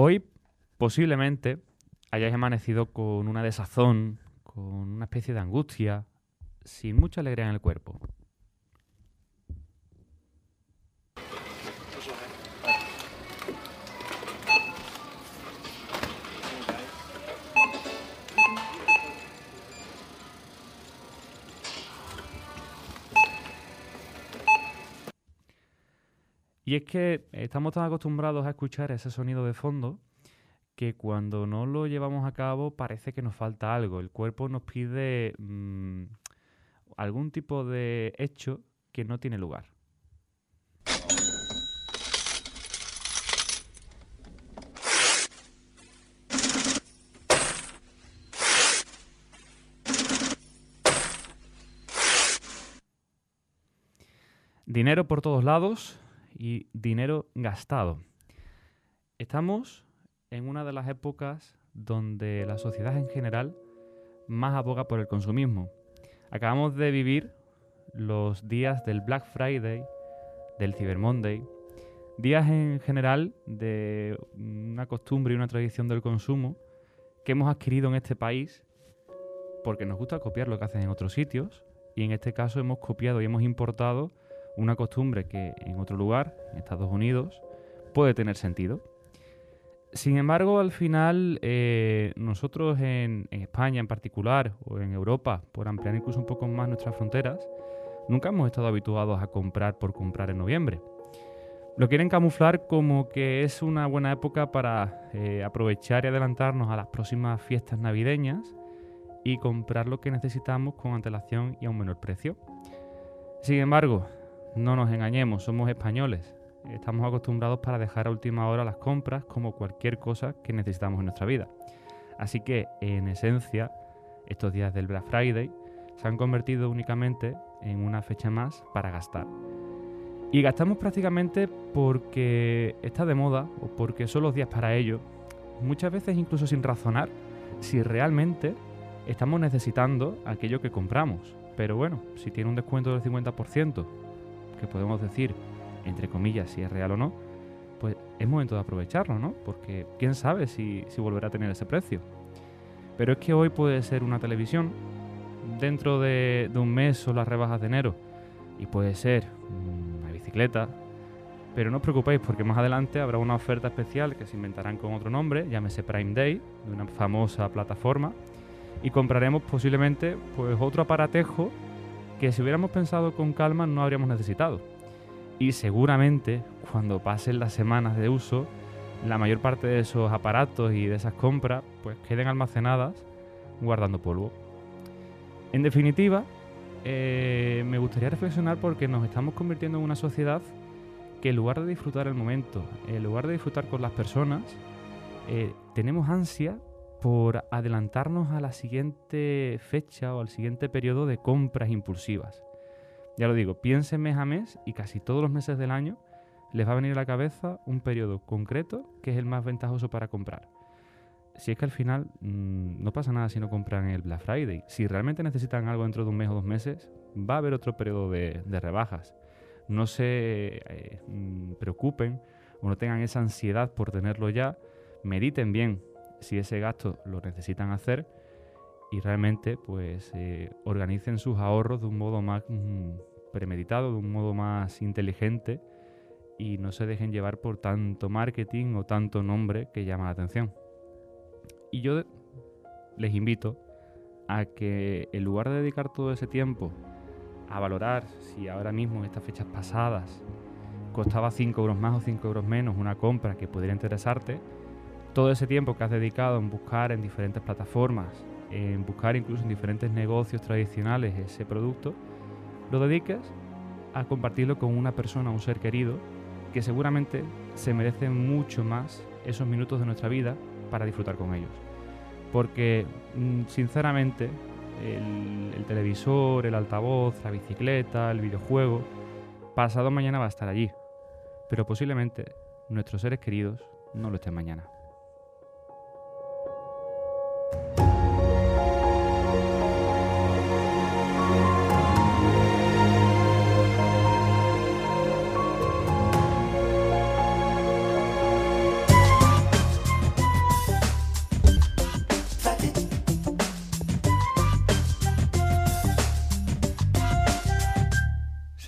Hoy posiblemente hayáis amanecido con una desazón, con una especie de angustia, sin mucha alegría en el cuerpo. Y es que estamos tan acostumbrados a escuchar ese sonido de fondo que cuando no lo llevamos a cabo parece que nos falta algo. El cuerpo nos pide mm, algún tipo de hecho que no tiene lugar. Dinero por todos lados, y dinero gastado. Estamos en una de las épocas donde la sociedad en general más aboga por el consumismo. Acabamos de vivir los días del Black Friday, del Cyber Monday, días en general de una costumbre y una tradición del consumo que hemos adquirido en este país porque nos gusta copiar lo que hacen en otros sitios y en este caso hemos copiado y hemos importado una costumbre que en otro lugar, en Estados Unidos, puede tener sentido. Sin embargo, al final, eh, nosotros en, España en particular, o en Europa, por ampliar incluso un poco más nuestras fronteras, nunca hemos estado habituados a comprar por comprar en noviembre. Lo quieren camuflar como que es una buena época para eh, aprovechar y adelantarnos a las próximas fiestas navideñas y comprar lo que necesitamos con antelación y a un menor precio. Sin embargo, no nos engañemos, somos españoles. Estamos acostumbrados para dejar a última hora las compras como cualquier cosa que necesitamos en nuestra vida. Así que, en esencia, estos días del Black Friday se han convertido únicamente en una fecha más para gastar. Y gastamos prácticamente porque está de moda o porque son los días para ello, muchas veces incluso sin razonar si realmente estamos necesitando aquello que compramos. Pero bueno, si tiene un descuento del 50%, que podemos decir, entre comillas, si es real o no, pues es momento de aprovecharlo, ¿no? Porque quién sabe si, volverá a tener ese precio. Pero es que hoy puede ser una televisión, dentro de, un mes son las rebajas de enero, y puede ser una bicicleta, pero no os preocupéis porque más adelante habrá una oferta especial que se inventarán con otro nombre, llámese Prime Day, de una famosa plataforma, y compraremos posiblemente pues otro aparatejo que si hubiéramos pensado con calma no habríamos necesitado. Y seguramente cuando pasen las semanas de uso, la mayor parte de esos aparatos y de esas compras pues queden almacenadas guardando polvo. En definitiva, eh, me gustaría reflexionar porque nos estamos convirtiendo en una sociedad que en lugar de disfrutar el momento, en lugar de disfrutar con las personas, eh, tenemos ansia por adelantarnos a la siguiente fecha o al siguiente periodo de compras impulsivas. Ya lo digo, piensen mes a mes y casi todos los meses del año les va a venir a la cabeza un periodo concreto que es el más ventajoso para comprar. Si es que al final mm, no pasa nada si no compran el Black Friday. Si realmente necesitan algo dentro de un mes o dos meses, va a haber otro periodo de, rebajas. No se eh, mm, preocupen o no tengan esa ansiedad por tenerlo ya. Mediten bien si ese gasto lo necesitan hacer y realmente pues eh, organicen sus ahorros de un modo más mm, premeditado, de un modo más inteligente y no se dejen llevar por tanto marketing o tanto nombre que llama la atención. Y yo les invito a que en lugar de dedicar todo ese tiempo a valorar si ahora mismo en estas fechas pasadas costaba 5 euros más o 5 euros menos una compra que pudiera interesarte, todo ese tiempo que has dedicado en buscar en diferentes plataformas, en buscar incluso en diferentes negocios tradicionales ese producto, lo dediques a compartirlo con una persona, un ser querido, que seguramente se merece mucho más esos minutos de nuestra vida para disfrutar con ellos. Porque, mm, sinceramente, el, el televisor, el altavoz, la bicicleta, el videojuego, pasado mañana va a estar allí. Pero posiblemente nuestros seres queridos no lo estén mañana.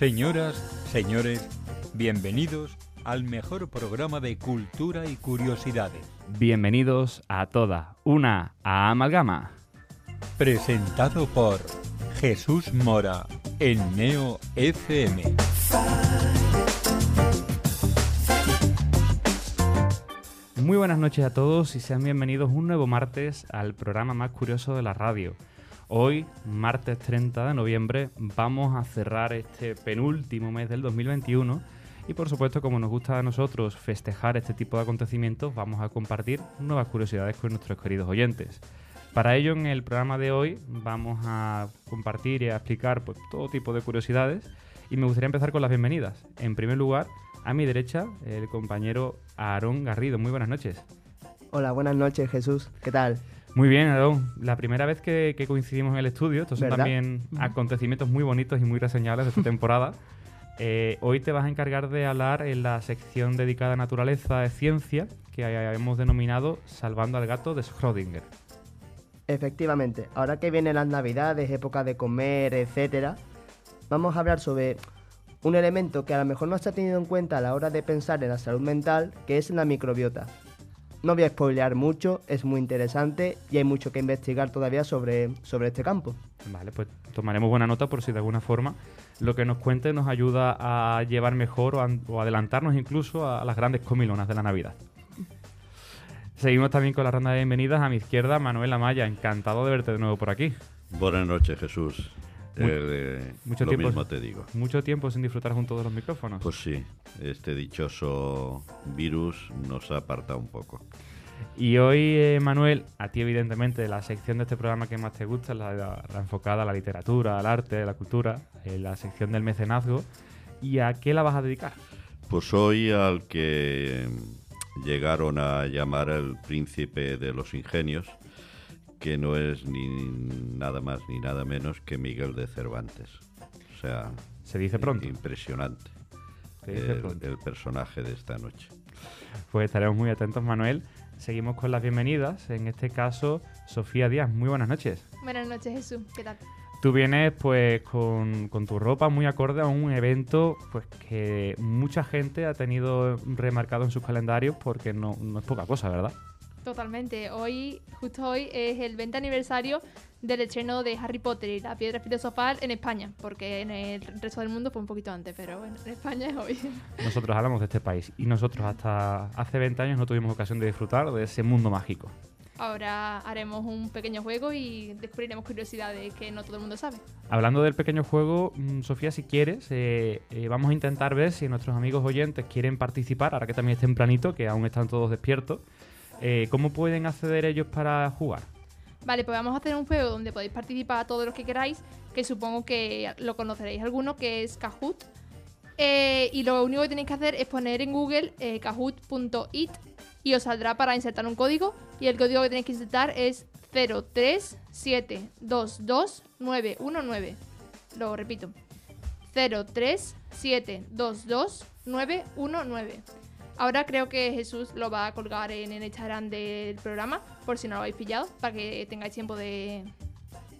Señoras, señores, bienvenidos al mejor programa de cultura y curiosidades. Bienvenidos a toda una amalgama. Presentado por Jesús Mora en Neo FM. Muy buenas noches a todos y sean bienvenidos un nuevo martes al programa más curioso de la radio. Hoy, martes 30 de noviembre, vamos a cerrar este penúltimo mes del 2021 y por supuesto, como nos gusta a nosotros festejar este tipo de acontecimientos, vamos a compartir nuevas curiosidades con nuestros queridos oyentes. Para ello, en el programa de hoy vamos a compartir y a explicar pues, todo tipo de curiosidades y me gustaría empezar con las bienvenidas. En primer lugar, a mi derecha, el compañero Aarón Garrido. Muy buenas noches. Hola, buenas noches Jesús. ¿Qué tal? Muy bien, Aarón. La primera vez que, coincidimos en el estudio, estos son también acontecimientos muy bonitos y muy reseñables de esta temporada. Eh, hoy te vas a encargar de hablar en la sección dedicada a naturaleza y ciencia que hemos denominado Salvando al gato de Schrödinger. Efectivamente, ahora que vienen las navidades, época de comer, etcétera, vamos a hablar sobre un elemento que a lo mejor no se ha tenido en cuenta a la hora de pensar en la salud mental, que es la microbiota. No voy a spoilear mucho, es muy interesante y hay mucho que investigar todavía sobre, sobre este campo. Vale, pues tomaremos buena nota por si de alguna forma lo que nos cuente nos ayuda a llevar mejor o, adelantarnos incluso a, las grandes comilonas de la Navidad. Seguimos también con la ronda de bienvenidas. A mi izquierda, Manuel Amaya. Encantado de verte de nuevo por aquí. Buenas noches, Jesús. Eh, mucho lo tiempo, mismo te digo. Mucho tiempo sin disfrutar junto de los micrófonos. Pues sí, este dichoso virus nos ha apartado un poco. Y hoy, eh, Manuel, a ti evidentemente la sección de este programa que más te gusta, la, la, enfocada a la literatura, al arte, a la cultura, eh, la sección del mecenazgo. ¿Y a qué la vas a dedicar? Pues hoy al que llegaron a llamar el príncipe de los ingenios, que no es ni nada más ni nada menos que Miguel de Cervantes. O sea, se dice pronto. Impresionante. el, personaje de esta noche. Pues estaremos muy atentos, Manuel. Seguimos con las bienvenidas. En este caso, Sofía Díaz. Muy buenas noches. Buenas noches, Jesús. ¿Qué tal? Tú vienes pues con, tu ropa muy acorde a un evento pues que mucha gente ha tenido remarcado en sus calendarios porque no, no es poca cosa, ¿verdad? Totalmente. Hoy, justo hoy, es el 20 aniversario del estreno de Harry Potter y la piedra filosofal en España, porque en el resto del mundo fue un poquito antes, pero bueno, en España es hoy. Nosotros hablamos de este país y nosotros hasta hace 20 años no tuvimos ocasión de disfrutar de ese mundo mágico. Ahora haremos un pequeño juego y descubriremos curiosidades que no todo el mundo sabe. Hablando del pequeño juego, mm, Sofía, si quieres, eh, eh, vamos a intentar ver si nuestros amigos oyentes quieren participar, ahora que también es tempranito, que aún están todos despiertos. Eh, ¿Cómo pueden acceder ellos para jugar? Vale, pues vamos a hacer un juego donde podéis participar a todos los que queráis, que supongo que lo conoceréis alguno, que es Kahoot. Eh, y lo único que tenéis que hacer es poner en Google eh, kahoot.it y os saldrá para insertar un código. Y el código que tenéis que insertar es 03722919. Lo repito. 03722919. Ahora creo que Jesús lo va a colgar en el Instagram del programa, por si no lo habéis pillado, para que tengáis tiempo de,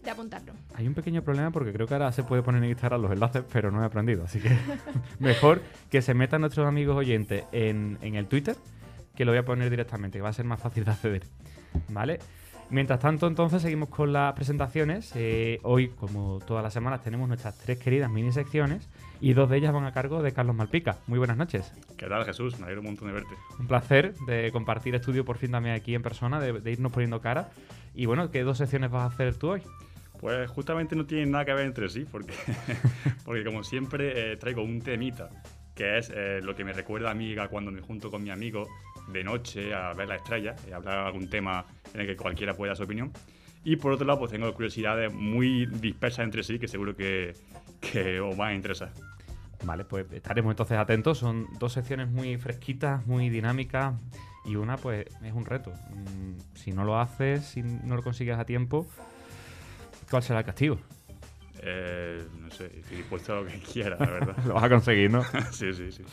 apuntarlo. Hay un pequeño problema porque creo que ahora se puede poner en Instagram los enlaces, pero no he aprendido. Así que mejor que se metan nuestros amigos oyentes en, en el Twitter, que lo voy a poner directamente, que va a ser más fácil de acceder. ¿Vale? Mientras tanto, entonces, seguimos con las presentaciones. Eh, hoy, como todas las semanas, tenemos nuestras tres queridas mini secciones y dos de ellas van a cargo de Carlos Malpica. Muy buenas noches. ¿Qué tal, Jesús? Me alegro un montón de verte. Un placer de compartir estudio por fin también aquí en persona, de, irnos poniendo cara. Y bueno, ¿qué dos secciones vas a hacer tú hoy? Pues justamente no tienen nada que ver entre sí, porque, porque como siempre eh, traigo un temita, que es eh, lo que me recuerda a mí cuando me junto con mi amigo de noche a ver la estrella y hablar algún tema en el que cualquiera pueda dar su opinión. Y por otro lado, pues tengo curiosidades muy dispersas entre sí que seguro que, que os van a interesar. Vale, pues estaremos entonces atentos. Son dos secciones muy fresquitas, muy dinámicas y una pues es un reto. Mm, si no lo haces, si no lo consigues a tiempo, ¿cuál será el castigo? Eh, no sé, estoy dispuesto a lo que quiera, la verdad. lo vas a conseguir, ¿no? sí, sí, sí.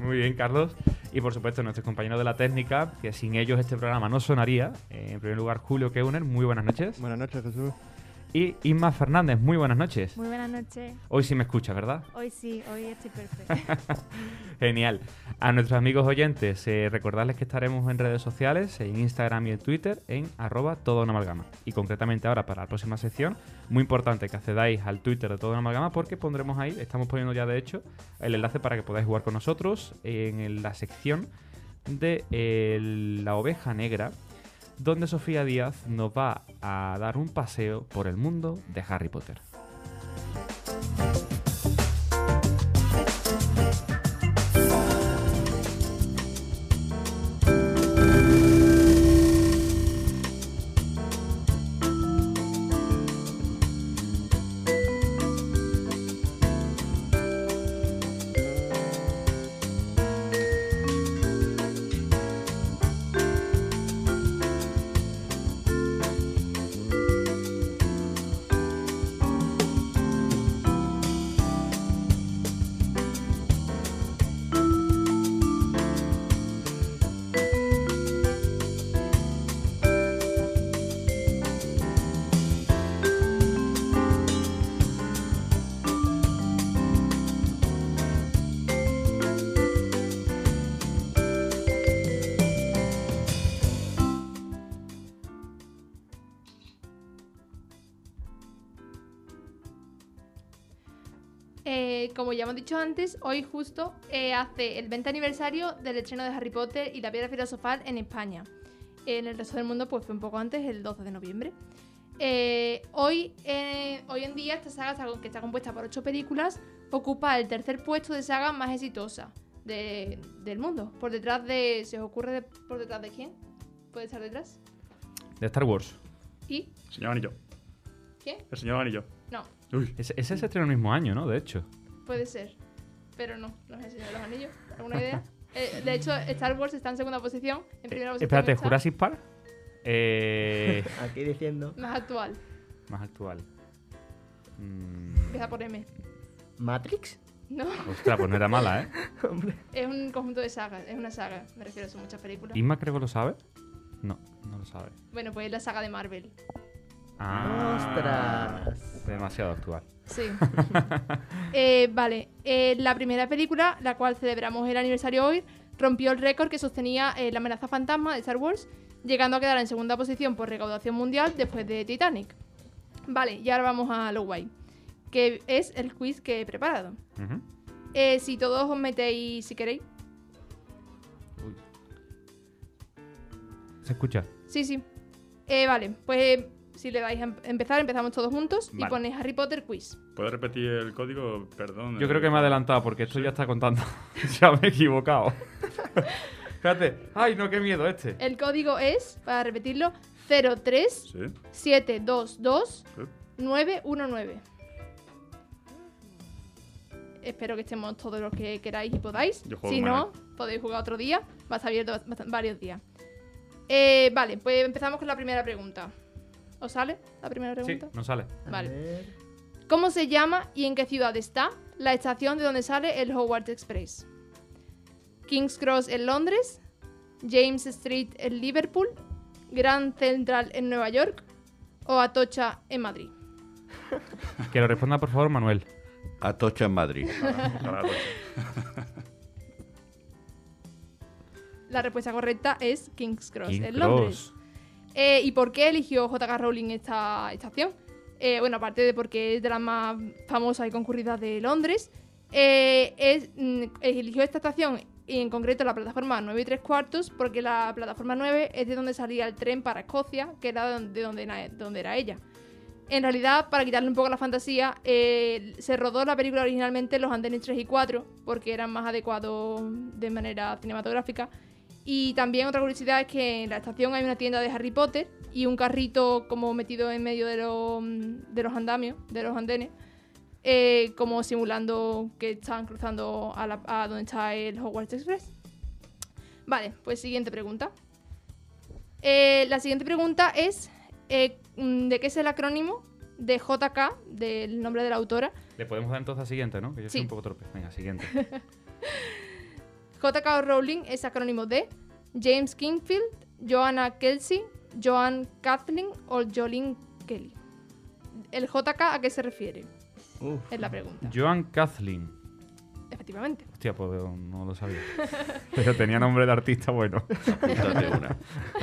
Muy bien, Carlos. Y por supuesto, nuestros compañeros de la técnica, que sin ellos este programa no sonaría. Eh, en primer lugar, Julio Keuner, muy buenas noches. Buenas noches, Jesús. Y Inma Fernández, muy buenas noches. Muy buenas noches. Hoy sí me escucha, ¿verdad? Hoy sí, hoy estoy perfecta. Genial. A nuestros amigos oyentes, eh, recordarles que estaremos en redes sociales, en Instagram y en Twitter, en arroba todo una amalgama. Y concretamente ahora para la próxima sección, muy importante que accedáis al Twitter de todo una amalgama porque pondremos ahí, estamos poniendo ya de hecho, el enlace para que podáis jugar con nosotros en la sección de el- la oveja negra, donde Sofía Díaz nos va a dar un paseo por el mundo de Harry Potter. Antes, hoy justo eh, hace el 20 aniversario del estreno de Harry Potter y la Piedra Filosofal en España. En el resto del mundo pues fue un poco antes, el 12 de noviembre. Eh, hoy, eh, hoy en día esta saga, que está compuesta por ocho películas, ocupa el tercer puesto de saga más exitosa de- del mundo. Por detrás de... ¿Se os ocurre de- por detrás de quién? ¿Puede estar detrás? De Star Wars. ¿Y? Señor Anillo. ¿Quién? El señor Anillo. No, Uy. Ese, ese se estrenó el mismo año, ¿no? De hecho. puede ser. Pero no, no es el Señor de los Anillos. ¿Alguna idea? Eh, de hecho, Star Wars está en segunda posición. En primera posición Espérate, está Jurassic Park. Eh, Aquí diciendo más actual. más actual. Mm, Empieza por M. Matrix. No, ostras, pues no era mala, ¿eh? Hombre. es un conjunto de sagas. Es una saga. Me refiero, son muchas películas. ¿Isma creo que lo sabe? No, no lo sabe. Bueno, pues es la saga de Marvel. Ah, Ostras. Demasiado actual. Sí. Eh, vale, eh, la primera película, la cual celebramos el aniversario hoy, rompió el récord que sostenía eh, la amenaza fantasma de Star Wars, llegando a quedar en segunda posición por recaudación mundial después de Titanic. Vale, y ahora vamos a lo guay, que es el quiz que he preparado. Si todos os metéis, si queréis. Uy. ¿Se escucha? Sí, sí. Vale, pues si le dais a em- empezar, empezamos todos juntos y ponéis Harry Potter quiz. ¿Puedes repetir el código? Perdón. Yo eh, creo que me he adelantado porque esto ya está contando. ya me he equivocado. Fíjate. Ay, no, qué miedo este. El código es, para repetirlo, 03 Sí. 722 sí. 919. Espero que estemos todos los que queráis y podáis. Yo juego Si no, podéis jugar otro día. Va a estar abierto varios días. Eh, vale, pues empezamos con la primera pregunta. ¿Os sale la primera Sí, pregunta? no sale. Vale. ¿Cómo se llama y en qué ciudad está la estación de donde sale el Howard Express? King's Cross en Londres, James Street en Liverpool, Grand Central en Nueva York o Atocha en Madrid. Que lo responda, por favor, Manuel. Atocha en Madrid. Pues, La respuesta correcta es King's Cross King en Londres. Cross. Eh, ¿Y por qué eligió J.K. Rowling esta estación? Eh, bueno, aparte de porque es de las más famosas y concurridas de Londres, eh, mm, eligió esta estación y en concreto la plataforma 9 y 3 cuartos porque la plataforma 9 es de donde salía el tren para Escocia, que era de donde, donde era ella. En realidad, para quitarle un poco la fantasía, se rodó la película originalmente en los andenes 3 y 4 porque eran más adecuados de manera cinematográfica. Y también otra curiosidad es que en la estación hay una tienda de Harry Potter y un carrito como metido en medio de, los- de los andamios, de los andenes, eh, como simulando que están cruzando a, la- a donde está el Hogwarts Express. Vale, pues siguiente pregunta. Eh, la siguiente pregunta es, eh, mm, ¿de qué es el acrónimo de JK, del nombre de la autora? Le podemos dar entonces al siguiente, ¿no? Que yo soy un poco torpe. Venga, siguiente. JK Rowling es acrónimo de James Kingfield, Joanna Kelsey, Joan Kathleen o Jolene Kelly. ¿el JK a qué se refiere? Uf. Es la pregunta. Joan Kathleen. Efectivamente. Hostia, pues no lo sabía. Pero tenía nombre de artista bueno. Apúntate una.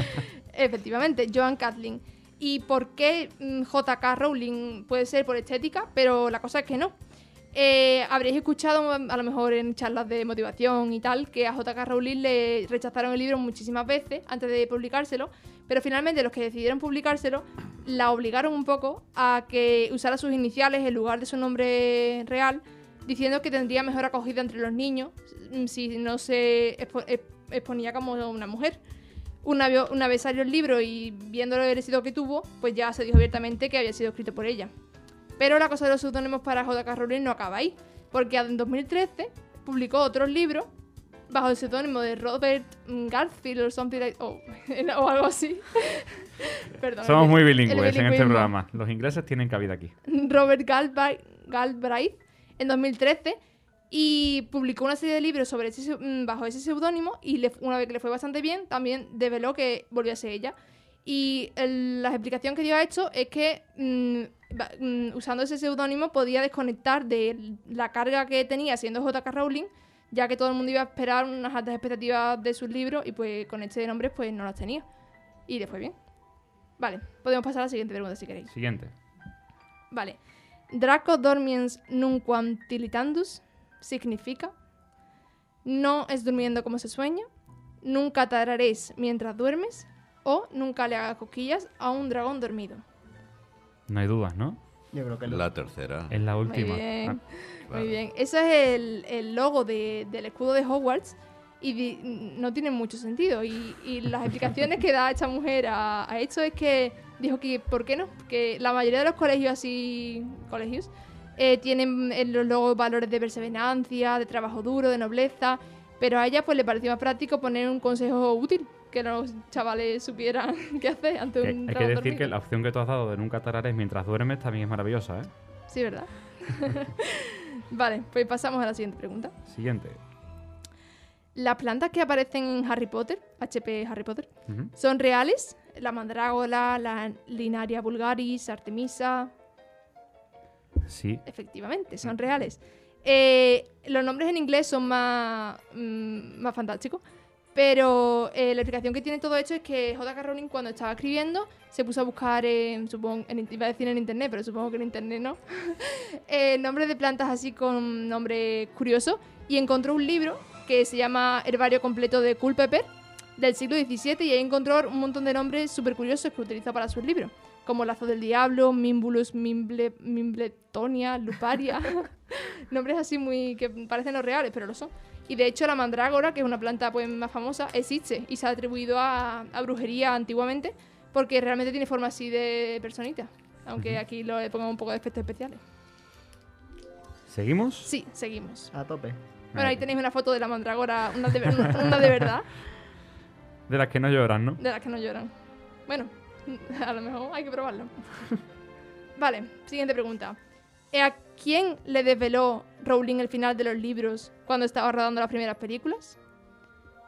Efectivamente, Joan Catlin. ¿Y por qué mm, JK Rowling puede ser por estética? Pero la cosa es que no. Eh, habréis escuchado a lo mejor en charlas de motivación y tal que a JK Rowling le rechazaron el libro muchísimas veces antes de publicárselo, pero finalmente los que decidieron publicárselo la obligaron un poco a que usara sus iniciales en lugar de su nombre real, diciendo que tendría mejor acogida entre los niños mm, si no se exp- exponía como una mujer. Una, una vez salió el libro y viendo el éxito que tuvo, pues ya se dijo abiertamente que había sido escrito por ella. Pero la cosa de los seudónimos para J.K. Rowling no acaba ahí, porque en 2013 publicó otros libros bajo el seudónimo de Robert Garfield o something like- o- o algo así. Perdón. Somos el- muy bilingües en este programa. Los ingleses tienen cabida aquí. Robert Galbraith, Galbraith en 2013 y publicó una serie de libros sobre ese, mm, bajo ese seudónimo y le- una vez que le fue bastante bien, también develó que volvió a ser ella. Y el- la explicación que dio a esto es que mm, usando ese seudónimo podía desconectar de la carga que tenía siendo J.K. Rowling, ya que todo el mundo iba a esperar unas altas expectativas de sus libros y pues con este nombre pues no las tenía. Y le fue bien. Vale, podemos pasar a la siguiente pregunta si queréis. Siguiente. Vale. Draco dormiens nunquam tilitandus significa no es durmiendo como se sueña, nunca tararéis mientras duermes o nunca le hagas cosquillas a un dragón dormido. No hay dudas, ¿no? Yo creo que. La tercera. Es la Muy última. bien, Ah, Claro. muy bien. Eso es el, el logo de- del escudo de Hogwarts y di- no tiene mucho sentido. Y, y las explicaciones que da esta mujer a, a esto es que dijo que, ¿por qué no? Que la mayoría de los colegios así, colegios, eh, tienen en los logos valores de perseverancia, de trabajo duro, de nobleza, pero a ella pues le pareció más práctico poner un consejo útil, que los chavales supieran qué hacer ante un hay que decir que la opción que tú has dado de nunca tarares mientras duermes también es maravillosa, ¿eh? Sí, ¿verdad? vale, pues pasamos a la siguiente pregunta. Siguiente. Las plantas que aparecen en Harry Potter, HP Harry Potter. ¿son reales? La mandrágora, la linaria vulgaris, Artemisa, Sí. efectivamente, son reales. Eh, los nombres en inglés son más, mm, más fantásticos, pero eh, la explicación que tiene todo esto es que J.K. Rowling cuando estaba escribiendo se puso a buscar, en, supongo, en, iba a decir en internet, pero supongo que en internet no, eh, nombres de plantas así con nombre curioso y encontró un libro que se llama Herbario completo de Culpeper del siglo XVII y ahí encontró un montón de nombres súper curiosos que utiliza para sus libros, como Lazo del Diablo, Mimbulus Mimble, Mimbletonia, Luparia, nombres así muy que parecen los reales, pero lo son. Y de hecho la mandrágora, que es una planta pues más famosa, existe y se ha atribuido a, a brujería antiguamente porque realmente tiene forma así de personita, aunque aquí lo le pongamos un poco de efectos especiales. ¿Seguimos? Sí, seguimos. A tope. Bueno, ahí tenéis una foto de la mandrágora, una de, ver- una- una de verdad, De las que no lloran, ¿no? de las que no lloran. Bueno, a lo mejor hay que probarlo. Vale, siguiente pregunta. ¿Eh, ¿A quién le desveló Rowling el final de los libros cuando estaba rodando las primeras películas?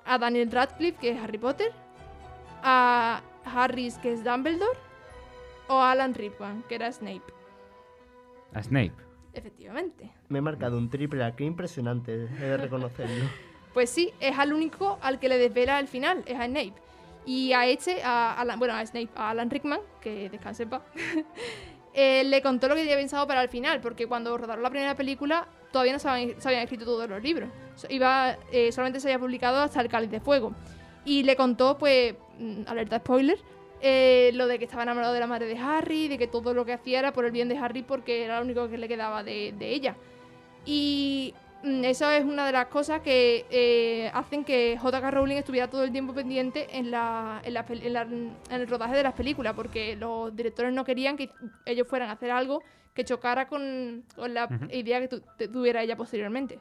¿A Daniel Radcliffe, que es Harry Potter? ¿A Harris, que es Dumbledore? ¿O a Alan Rickman, que era Snape? A Snape. Efectivamente. Me he marcado un triple aquí impresionante, he de reconocerlo. Pues sí, es al único al que le desvela el final, es a Snape. Y a este, a Alan, bueno, a Snape, a Alan Rickman, que descanse en paz, eh, le contó lo que tenía pensado para el final, porque cuando rodaron la primera película todavía no se habían, escrito todos los libros. Eh, solamente se había publicado hasta el Cáliz de Fuego. Y le contó, pues, mm, alerta spoiler, eh, lo de que estaba enamorado de la madre de Harry, de que todo lo que hacía era por el bien de Harry porque era lo único que le quedaba de, de ella. Y eso es una de las cosas que eh, hacen que J.K. Rowling estuviera todo el tiempo pendiente en, la, en, la en la- en el rodaje de las películas, porque los directores no querían que ellos fueran a hacer algo que chocara con, con la Ujú. idea que tu- te- tuviera ella posteriormente.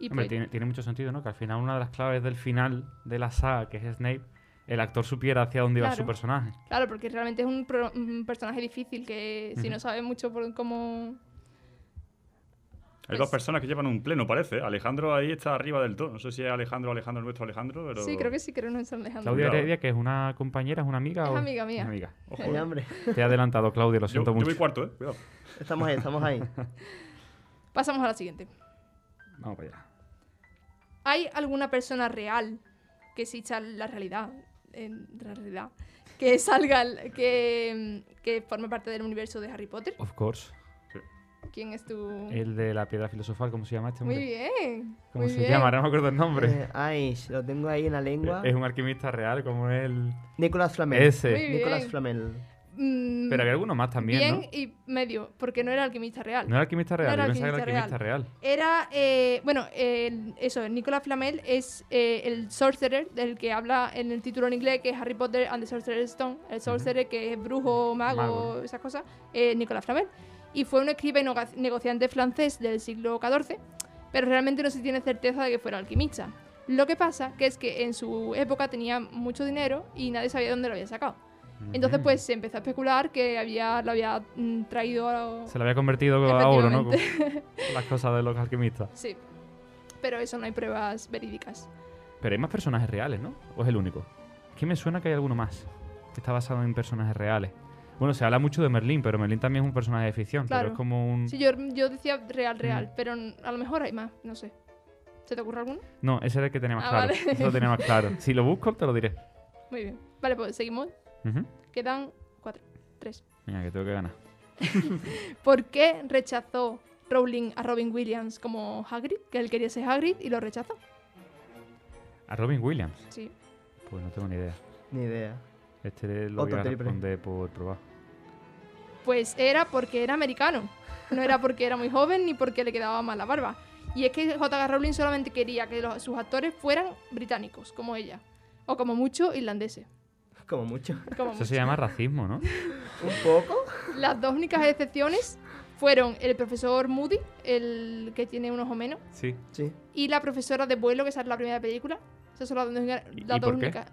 Y Hombre, pues, tiene, tiene mucho sentido, ¿no? Que al final una de las claves del final de la saga, que es Snape, el actor supiera hacia dónde iba Claro. su personaje. claro, porque realmente es un, pro- un personaje difícil que si Ujú. no sabes mucho por cómo... Hay Pues- dos personas que llevan un pleno, parece. Alejandro ahí está arriba del todo. No sé si es Alejandro, Alejandro, nuestro Alejandro, pero... Sí, creo que sí, creo que no es Alejandro. Claudia. Heredia, que es una compañera, es una amiga. Es o- amiga mía. Una amiga. Ojo, Ay, eh. hombre. Te he adelantado, Claudia, lo Yo, siento yo mucho. voy cuarto, ¿eh? Cuidado. Estamos ahí, estamos ahí. Pasamos a la siguiente. Vamos para allá. ¿Hay alguna persona real que exista la realidad? En realidad. Que salga, que, que forme parte del universo de Harry Potter. Of course. ¿Quién es tu...? El de la piedra filosofal, ¿cómo se llama este hombre? Muy bien. ¿Cómo muy se bien. llama? Ahora no me acuerdo el nombre. Eh, ay, lo tengo ahí en la lengua. Es un alquimista real, como el. Nicolás Flamel. Ese. Muy bien. Nicolás Flamel. Mm, Pero había alguno más también, bien ¿no? y medio, porque no era alquimista real. No era alquimista real, era yo pensaba que era alquimista real. Era, eh, bueno, el- eso, Nicolas Flamel es eh, el sorcerer del que habla en el título en inglés, que es Harry Potter and the Sorcerer's Stone. El sorcerer que es brujo, mago, Mago. esas cosas, eh, Nicolas Flamel. Y fue un escriba y negociante francés del siglo XIV, pero realmente no se tiene certeza de que fuera alquimista. Lo que pasa que es que en su época tenía mucho dinero y nadie sabía dónde lo había sacado. Entonces, pues se empezó a especular que había, lo había mm, traído a, Se le había convertido a oro, ¿no? Las cosas de los alquimistas. Sí. Pero eso no hay pruebas verídicas. Pero hay más personajes reales, ¿no? ¿O es el único? Es que me suena que hay alguno más. Que está basado en personajes reales. Bueno, se habla mucho de Merlín, pero Merlín también es un personaje de ficción. Claro. Pero es como un. Sí, yo, yo decía real, real, Mm. pero n- a lo mejor hay más, no sé. ¿Se te ocurre alguno? No, ese era el que tenía más Ah, claro. vale. Eso lo tenía más claro. Si lo busco, te lo diré. Muy bien. Vale, pues seguimos. Quedan cuatro. Tres. Venga, que tengo que ganar. ¿Por qué rechazó Rowling a Robin Williams como Hagrid? Que él quería ser Hagrid y lo rechazó. A Robin Williams. Sí. Pues no tengo ni idea. Ni idea. Este lo Otro voy a triple. responder por probar. Pues era porque era americano. No era porque era muy joven ni porque le quedaba mal la barba. Y es que J.K. Rowling solamente quería que los- sus actores fueran británicos, como ella. O como mucho, irlandeses. Como mucho. Como Eso se llama racismo, ¿no? ¿Un poco? Las dos únicas excepciones fueron el profesor Moody, el que tiene un ojo menos, Sí. Sí. y la profesora de vuelo, que sale en la primera película. Esas son las dos, únicas- ¿Y- las y dos por qué? únicas.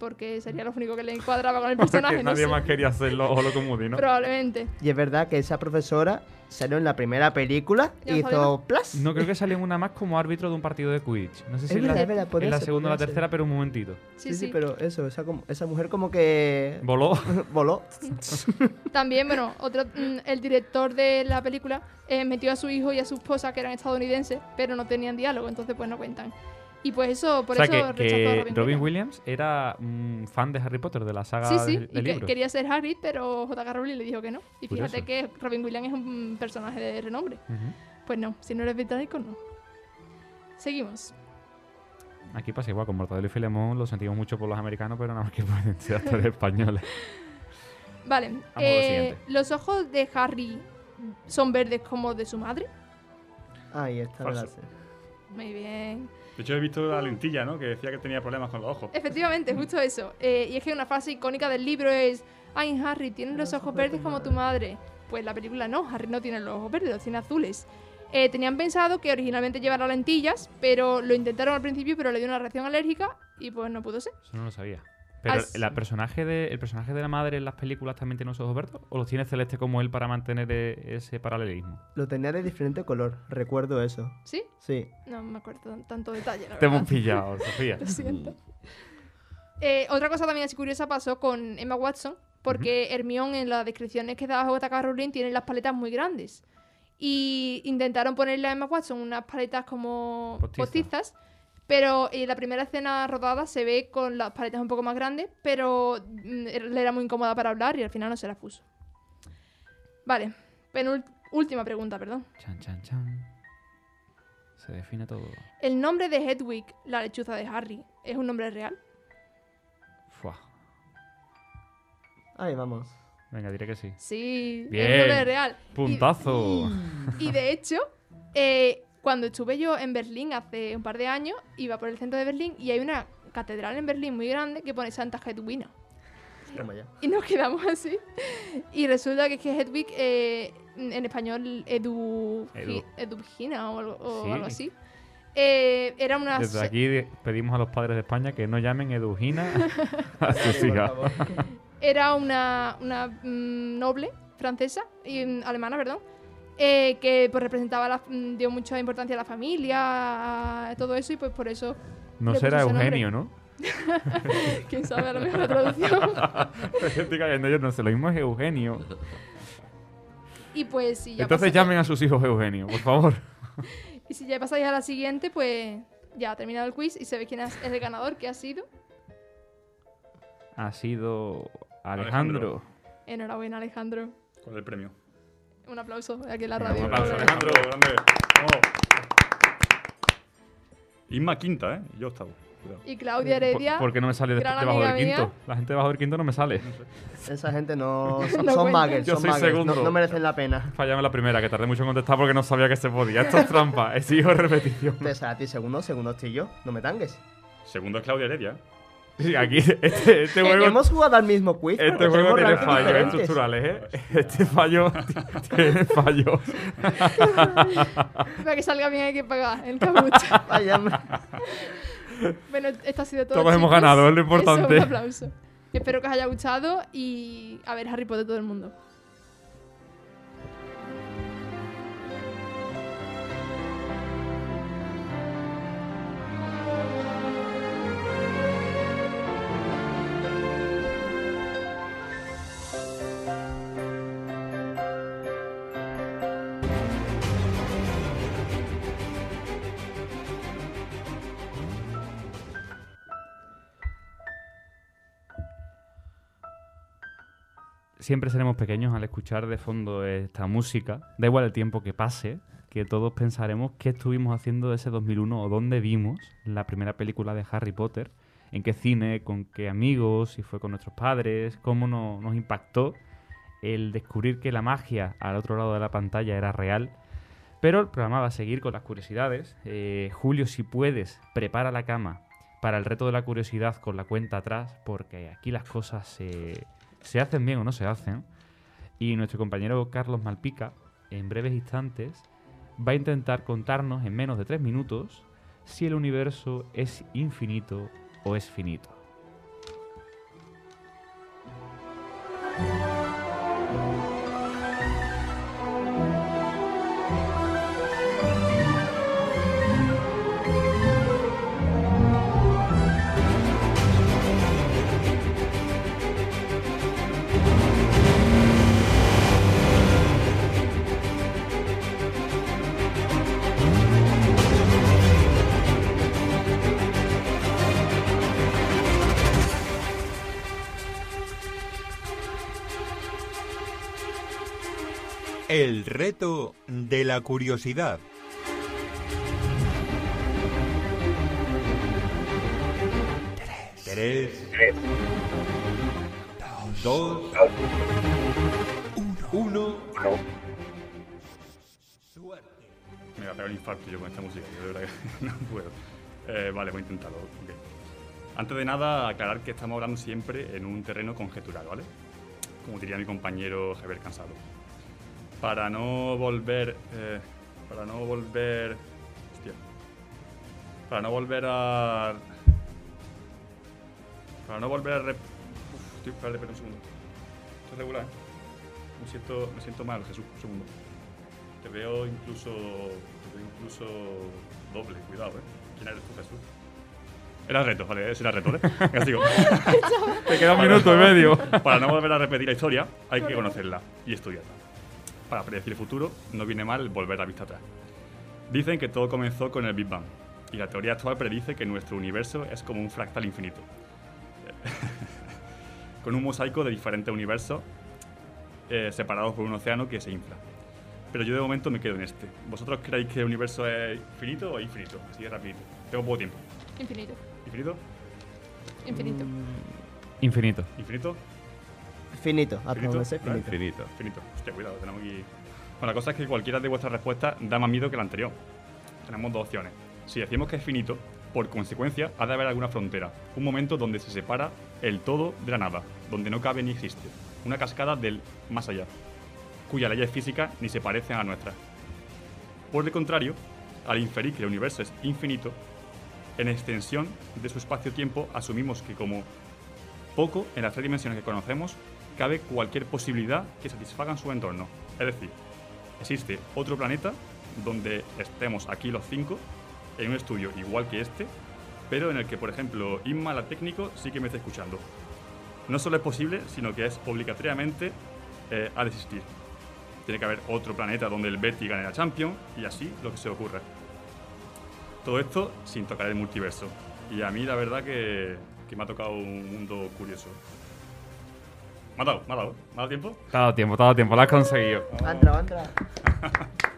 Porque sería lo único que le encuadraba con el personaje. Porque no nadie sé. más quería hacerlo o lo con Moody, ¿no? Probablemente. Y es verdad que esa profesora salió en la primera película lo hizo plus. No creo que salió en una más como árbitro de un partido de Quidditch. No sé si Es en la, verdad, es verdad, podría en la segunda o la podría ser. tercera, pero un momentito. Sí, Sí, sí. sí, pero eso, esa, como- esa mujer como que Voló. voló. También, bueno, otro, mm, el director de la película eh, metió a su hijo y a su esposa, que eran estadounidenses, pero no tenían diálogo, entonces pues no cuentan. Y pues eso, por o sea eso que, rechazó a que Robin, Robin Williams. Williams era un fan de Harry Potter, de la saga Sí, sí, y que- quería ser Hagrid, pero J.K. Rowling le dijo que no. Y fíjate Curioso. que Robin Williams es un personaje de renombre. Pues no, si no eres británico, no. Seguimos. Aquí pasa igual, con Mortadelo y Filemón lo sentimos mucho por los americanos, pero nada más que pueden ser actores españoles. Vale, eh, los ojos de Harry son verdes como de su madre. Ahí está Falso. Muy bien. De hecho, he visto la lentilla, ¿no? Que decía que tenía problemas con los ojos. Efectivamente, justo eso. Eh, y es que una frase icónica del libro es: Ay, Harry, tienes los ojos verdes como tu madre. Pues la película no, Harry no tiene los ojos verdes, los tiene azules. Eh, tenían pensado que originalmente llevara lentillas, pero lo intentaron al principio, pero le dio una reacción alérgica y pues no pudo ser. Eso no lo sabía. Pero As- la personaje de, ¿el personaje de la madre en las películas también tiene los ojos verdes? ¿O los tiene celeste como él para mantener e- ese paralelismo? Lo tenía de diferente color, recuerdo eso. ¿Sí? Sí. No me acuerdo tan- tanto detalle, la Te hemos pillado, Sofía. Lo siento. Eh, otra cosa también así curiosa pasó con Emma Watson, porque Hermione en las descripciones que daba J.K. Rowling tiene las paletas muy grandes. Y intentaron ponerle a Emma Watson unas paletas como Postizas. postizas, pero en la primera escena rodada se ve con las paletas un poco más grandes, pero mm, le era muy incómoda para hablar y al final no se las puso. Vale, penúltima última pregunta, perdón. Chan, chan, chan. Se define todo. ¿El nombre de Hedwig, la lechuza de Harry, es un nombre real? Fuah. Ahí vamos. Venga, diré que sí. Sí, es Bien. un nombre real. Y- ¡Puntazo! Y de hecho, eh, cuando estuve yo en Berlín hace un par de años, iba por el centro de Berlín y hay una catedral en Berlín muy grande que pone Santa Hedwina. Y nos quedamos así. Y resulta que es que Hedwig, eh, en español, Edu, Edu. O, algo, o Sí. algo así. eh, era una... Desde aquí pedimos a los padres de España que no llamen Edugina a sus hijas. Era una, una mm, noble francesa, y, mm, alemana, perdón, eh, que pues representaba, la- mm, dio mucha importancia a la familia, a todo eso, y pues por eso, No será. Eugenio, ¿no? quién sabe, a lo mejor la traducción. Estoy cayendo yo, no sé, lo mismo es Eugenio. y pues si ya Entonces llamen a sus hijos Eugenio, por favor. Y si ya pasáis a la siguiente, pues ya ha terminado el quiz y se ve quién es el ganador, que ha sido. Ha sido Alejandro. Alejandro. Enhorabuena, Alejandro. Con el premio. Un aplauso aquí en la radio. un aplauso, Alejandro. grande. Isma quinta, ¿eh? Yo octavo. Cuidado. Y Claudia Heredia. ¿Por, por qué no me sale de- gran debajo del quinto? mía. La gente debajo del quinto no me sale. Esa gente no. Son, No son cuenta. muggers, Yo son soy segundo. No, no merecen la pena. Fallame la primera, que tardé mucho en contestar porque no sabía que se podía. Esto es trampa, exijo repetición. Te sale a ti segundo, segundo estoy yo. No me tangues. Segundo es Claudia Heredia. Sí, aquí, este, este Eh, juego, hemos jugado al mismo quiz. este juego tiene fallos diferentes. estructurales, ¿eh? Este fallo tiene fallos. Para que salga bien hay que pagar el Kahoot. Vaya, bueno, esto ha sido todo. Todos hemos ganado, es lo Eso, importante. un aplauso. Espero que os haya gustado y a ver Harry Potter todo el mundo. Siempre seremos pequeños al escuchar de fondo esta música. Da igual el tiempo que pase, que todos pensaremos qué estuvimos haciendo ese 2001 o dónde vimos la primera película de Harry Potter, en qué cine, con qué amigos, si fue con nuestros padres, cómo no- nos impactó el descubrir que la magia al otro lado de la pantalla era real. Pero el programa va a seguir con las curiosidades. Eh, Julio, si puedes, prepara la cama para el reto de la curiosidad con la cuenta atrás, porque aquí las cosas se, se hacen bien o no se hacen. Y nuestro compañero Carlos Malpica, en breves instantes, va a intentar contarnos en menos de tres minutos si el universo es infinito o es finito. La curiosidad. Tres. Dos. Uno. Me va a pegar un infarto yo con esta música. Yo de verdad que no puedo. Eh, vale, voy a intentarlo. Antes de nada, aclarar que estamos hablando siempre en un terreno conjetural, ¿vale? Como diría mi compañero Javier Cansado. Para no volver. eh, para no volver. Hostia. Para no volver a. Para no volver a. Rep... Uf, tío, espérate, espera un segundo. Esto es regular, ¿eh? Me siento, me siento mal, Jesús. Un segundo. Te veo incluso. Te veo incluso doble, cuidado, ¿eh? ¿Quién eres tú, Jesús? Era el reto, vale, ese era reto. Venga, sigo. Te queda un minuto y medio. Para no volver a repetir la historia, hay que conocerla y estudiarla. Para predecir el futuro, no viene mal volver la vista atrás. Dicen que todo comenzó con el Big Bang, y la teoría actual predice que nuestro universo es como un fractal infinito. con un mosaico de diferentes universos eh, separados por un océano que se infla. Pero yo de momento me quedo en este. ¿Vosotros creéis que el universo es finito o infinito? Así de rapidito. Tengo poco tiempo. Infinito. ¿Infinito? Infinito. Infinito. ¿Infinito? Finito, ¿Finito? finito. Finito. Finito. Hostia, cuidado, tenemos aquí. Bueno, la cosa es que cualquiera de vuestras respuestas da más miedo que la anterior. Tenemos dos opciones. Si decimos que es finito, por consecuencia, ha de haber alguna frontera. Un momento donde se separa el todo de la nada, donde no cabe ni existe. Una cascada del más allá, cuyas leyes físicas ni se parecen a nuestras. Por el contrario, al inferir que el universo es infinito, en extensión de su espacio-tiempo asumimos que como poco en las tres dimensiones que conocemos cabe cualquier posibilidad que satisfagan su entorno. Es decir, existe otro planeta donde estemos aquí los cinco en un estudio igual que este, pero en el que, por ejemplo, Inma, la técnico, sí que me está escuchando. No solo es posible, sino que es obligatoriamente eh, ha de existir. Tiene que haber otro planeta donde el Betty gane la Champions y así lo que se ocurra. Todo esto sin tocar el multiverso. Y a mí la verdad que me ha tocado un mundo curioso. ¿Me ha dado? ¿Me ha dado? ¿Me ha dado tiempo? Te ha dado tiempo, te ha dado tiempo, lo has conseguido. Ha entrado,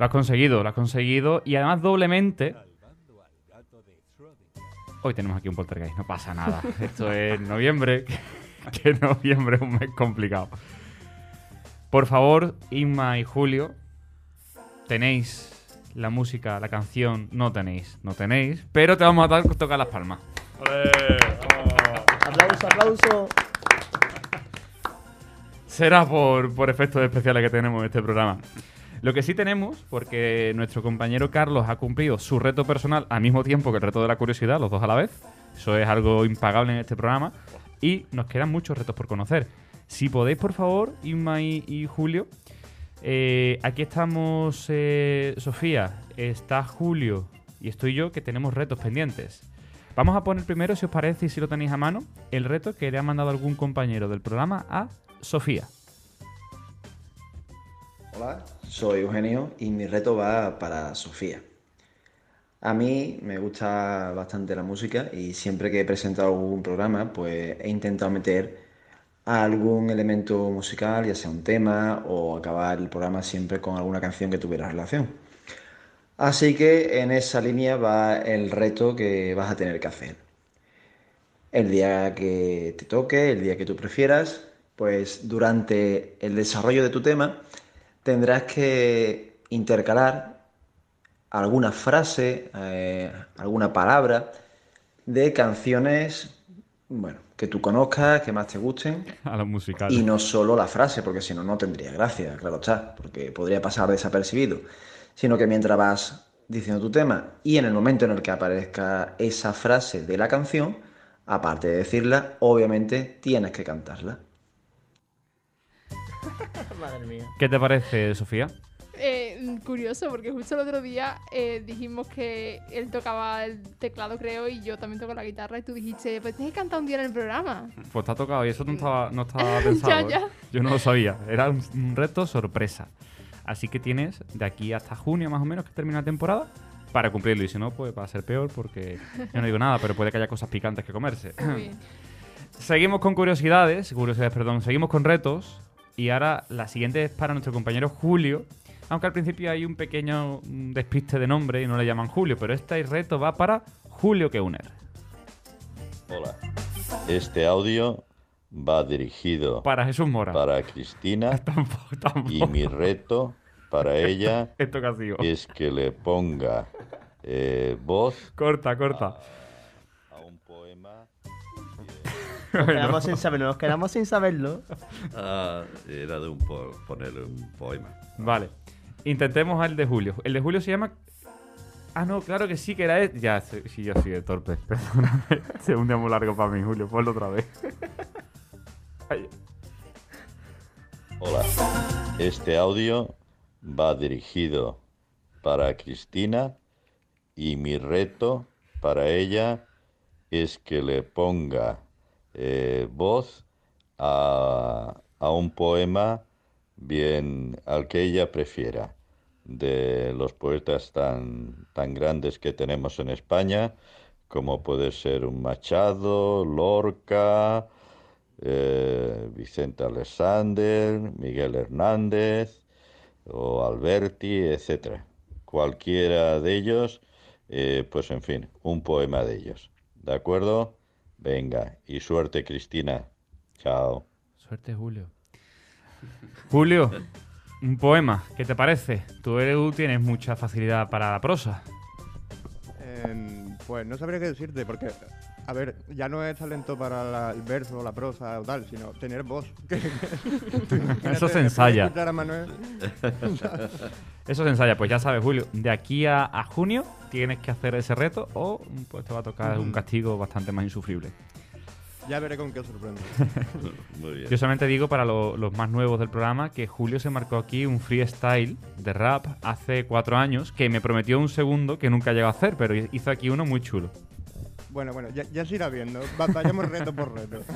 Lo has conseguido, lo has conseguido. Y además doblemente. Hoy tenemos aquí un poltergeist, no pasa nada. Esto es noviembre, que noviembre es un mes complicado. Por favor, Inma y Julio, tenéis la música, la canción, no tenéis, no tenéis, pero te vamos a dar, tocar las palmas. Aplauso, aplauso. Será por, por efectos especiales que tenemos en este programa. Lo que sí tenemos, porque nuestro compañero Carlos ha cumplido su reto personal al mismo tiempo que el reto de la curiosidad, los dos a la vez. Eso es algo impagable en este programa. Y nos quedan muchos retos por conocer. Si podéis, por favor, Inma y, y Julio. eh, aquí estamos eh, Sofía, está Julio y estoy yo que tenemos retos pendientes. Vamos a poner primero, si os parece y si lo tenéis a mano, el reto que le ha mandado algún compañero del programa a Sofía. Soy Eugenio y mi reto va para Sofía. A mí me gusta bastante la música y siempre que he presentado algún programa, pues he intentado meter algún elemento musical, ya sea un tema o acabar el programa siempre con alguna canción que tuviera relación. Así que en esa línea va el reto que vas a tener que hacer. El día que te toque, el día que tú prefieras, pues durante el desarrollo de tu tema tendrás que intercalar alguna frase, eh, alguna palabra de canciones, bueno, que tú conozcas, que más te gusten. A los musicales. Y no solo la frase, porque si no, no tendría gracia, claro está, porque podría pasar desapercibido. Sino que mientras vas diciendo tu tema y en el momento en el que aparezca esa frase de la canción, aparte de decirla, obviamente tienes que cantarla. Madre mía. ¿Qué te parece, Sofía? Eh, curioso, porque justo el otro día eh, dijimos que él tocaba el teclado, creo, y yo también toco la guitarra, y tú dijiste, pues tienes que cantar un día en el programa. Pues te ha tocado y eso no estaba, no estaba pensado. Ya, ¿eh? ya. Yo no lo sabía. Era un, un reto sorpresa. Así que tienes de aquí hasta junio más o menos que termina la temporada para cumplirlo. Y si no, pues va a ser peor porque yo no digo nada, pero puede que haya cosas picantes que comerse. Muy bien. Seguimos con curiosidades, curiosidades, perdón, seguimos con retos. Y ahora la siguiente es para nuestro compañero Julio. Aunque al principio hay un pequeño despiste de nombre y no le llaman Julio, pero este reto va para Julio Keuner. Hola. Este audio va dirigido Para Jesús Mora. para Cristina Tampoco, tampoco. y mi reto para ella Esto que es que le ponga eh, voz Corta, corta. Nos quedamos sin saberlo, nos quedamos sin saberlo. Ah, era de un po- ponerle un poema. Vale. Intentemos el de Julio. El de Julio se llama. Ah, no, claro que sí, que era. este. Ya, sí, sí, yo soy de torpe. Perdóname. Un día muy largo para mí, Julio. Ponlo otra vez. Ay, Hola. Este audio va dirigido para Cristina y mi reto para ella es que le ponga eh, voz a, a un poema bien al que ella prefiera. de los poetas tan, tan grandes que tenemos en España, como puede ser un Machado, Lorca, eh, Vicente Alexander, Miguel Hernández o Alberti, etcétera. Cualquiera de ellos, eh, pues en fin, un poema de ellos. ¿De acuerdo? Venga, y suerte Cristina. Chao. Suerte, Julio. Julio, un poema, ¿qué te parece? Tú, eres- tú tienes mucha facilidad para la prosa. Em, pues no sabría qué decirte, porque, a ver, ya no es talento para la- el verso, la prosa o tal, sino tener voz. Eso se ensaya. escuchar a Manuel, Eso se ensaya, pues ya sabes, Julio, de aquí a, a junio tienes que hacer ese reto o pues te va a tocar un castigo bastante más insufrible. ya veré con qué sorprende. Muy bien. Yo solamente digo para lo- los más nuevos del programa que Julio se marcó aquí un freestyle de rap hace cuatro años que me prometió un segundo que nunca llegó a hacer, pero hizo aquí uno muy chulo. Bueno, bueno, ya, ya se irá viendo. Va- vayamos reto por reto.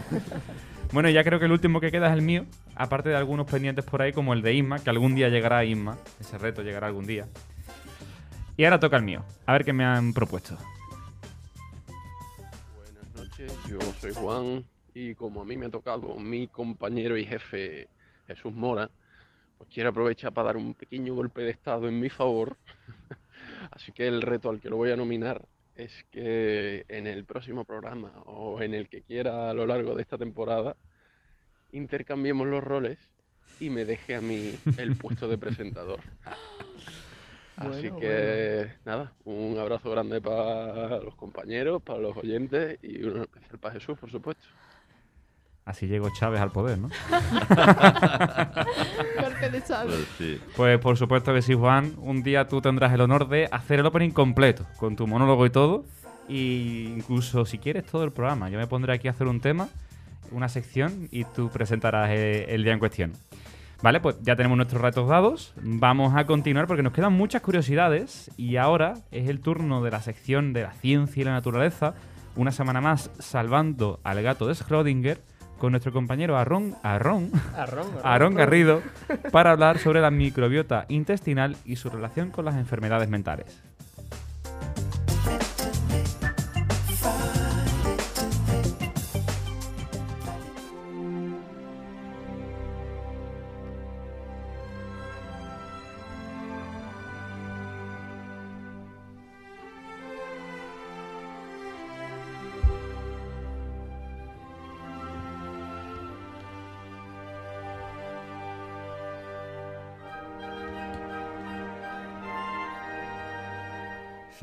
Bueno, ya creo que el último que queda es el mío, aparte de algunos pendientes por ahí como el de Isma, que algún día llegará a Isma, ese reto llegará algún día. Y ahora toca el mío, a ver qué me han propuesto. Buenas noches, yo soy Juan y como a mí me ha tocado mi compañero y jefe Jesús Mora, pues quiero aprovechar para dar un pequeño golpe de estado en mi favor. Así que el reto al que lo voy a nominar es que en el próximo programa o en el que quiera a lo largo de esta temporada intercambiemos los roles y me deje a mí el puesto de presentador. Así Bueno, que nada, un abrazo grande para los compañeros, para los oyentes y uno especial para Jesús, por supuesto. Así llegó Chávez al poder, ¿no? De Chávez. Pues sí. Pues por supuesto que sí, Juan. Un día tú tendrás el honor de hacer el opening completo, con tu monólogo y todo. Y incluso si quieres todo el programa. Yo me pondré aquí a hacer un tema, una sección, y tú presentarás eh, el día en cuestión. Vale, pues ya tenemos nuestros retos dados. Vamos a continuar porque nos quedan muchas curiosidades. Y ahora es el turno de la sección de la ciencia y la naturaleza. Una semana más salvando al gato de Schrödinger con nuestro compañero Aaron, Aaron, Arrón, Aarón Garrido para hablar sobre la microbiota intestinal y su relación con las enfermedades mentales.